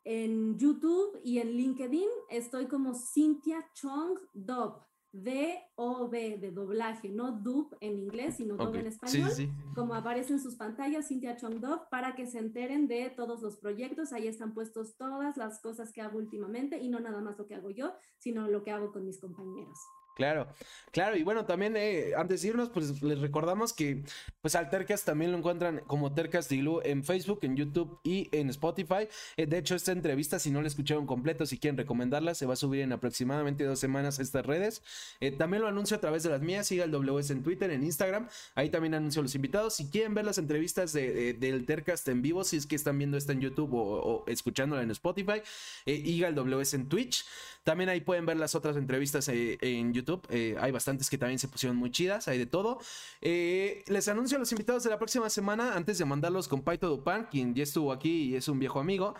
en YouTube y en LinkedIn estoy como Cynthia Chong Dub. D-O-B de doblaje, no dub en inglés, sino dub en español, como aparece en sus pantallas, Cynthia Chong Dub, para que se enteren de todos los proyectos. Ahí están puestos todas las cosas que hago últimamente y no nada más lo que hago yo, sino lo que hago con mis compañeros. Claro, claro, y bueno, también eh, antes de irnos, pues les recordamos que pues al Tercas también lo encuentran como Tercas Dilu en Facebook, en YouTube y en Spotify. Eh, de hecho, esta entrevista, si no la escucharon completo, si quieren recomendarla, se va a subir en aproximadamente dos semanas estas redes. Eh, también lo anuncio a través de las mías, siga el WS en Twitter, en Instagram, ahí también anuncio a los invitados. Si quieren ver las entrevistas de, del Tercast en vivo, si es que están viendo esta en YouTube o, o escuchándola en Spotify, iga el WS en Twitch. También ahí pueden ver las otras entrevistas eh, en YouTube. Eh, hay bastantes que también se pusieron muy chidas, hay de todo. Eh, les anuncio a los invitados de la próxima semana, antes de mandarlos con Paito Dupan, quien ya estuvo aquí y es un viejo amigo.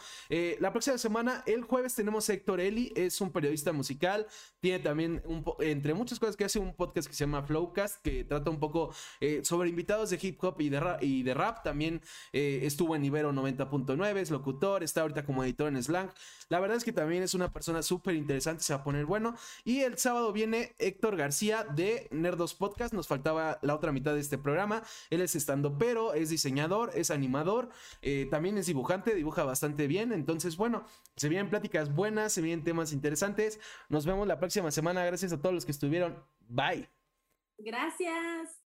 la próxima semana, el jueves, tenemos a Héctor Eli, es un periodista musical. Tiene también, un entre muchas cosas, que hace un podcast que se llama Flowcast, que trata un poco sobre invitados de hip hop y de rap. Y de rap. También estuvo en Ibero 90.9, es locutor, está ahorita como editor en Slang. La verdad es que también es una persona súper interesante se va a poner bueno. Y el sábado viene Héctor García de Nerdos Podcast. Nos faltaba la otra mitad de este programa. Él es estando pero, es diseñador, es animador, eh, también es dibujante, dibuja bastante bien. Entonces, bueno, se vienen pláticas buenas, se vienen temas interesantes. Nos vemos la próxima semana. Gracias a todos los que estuvieron. Bye. Gracias.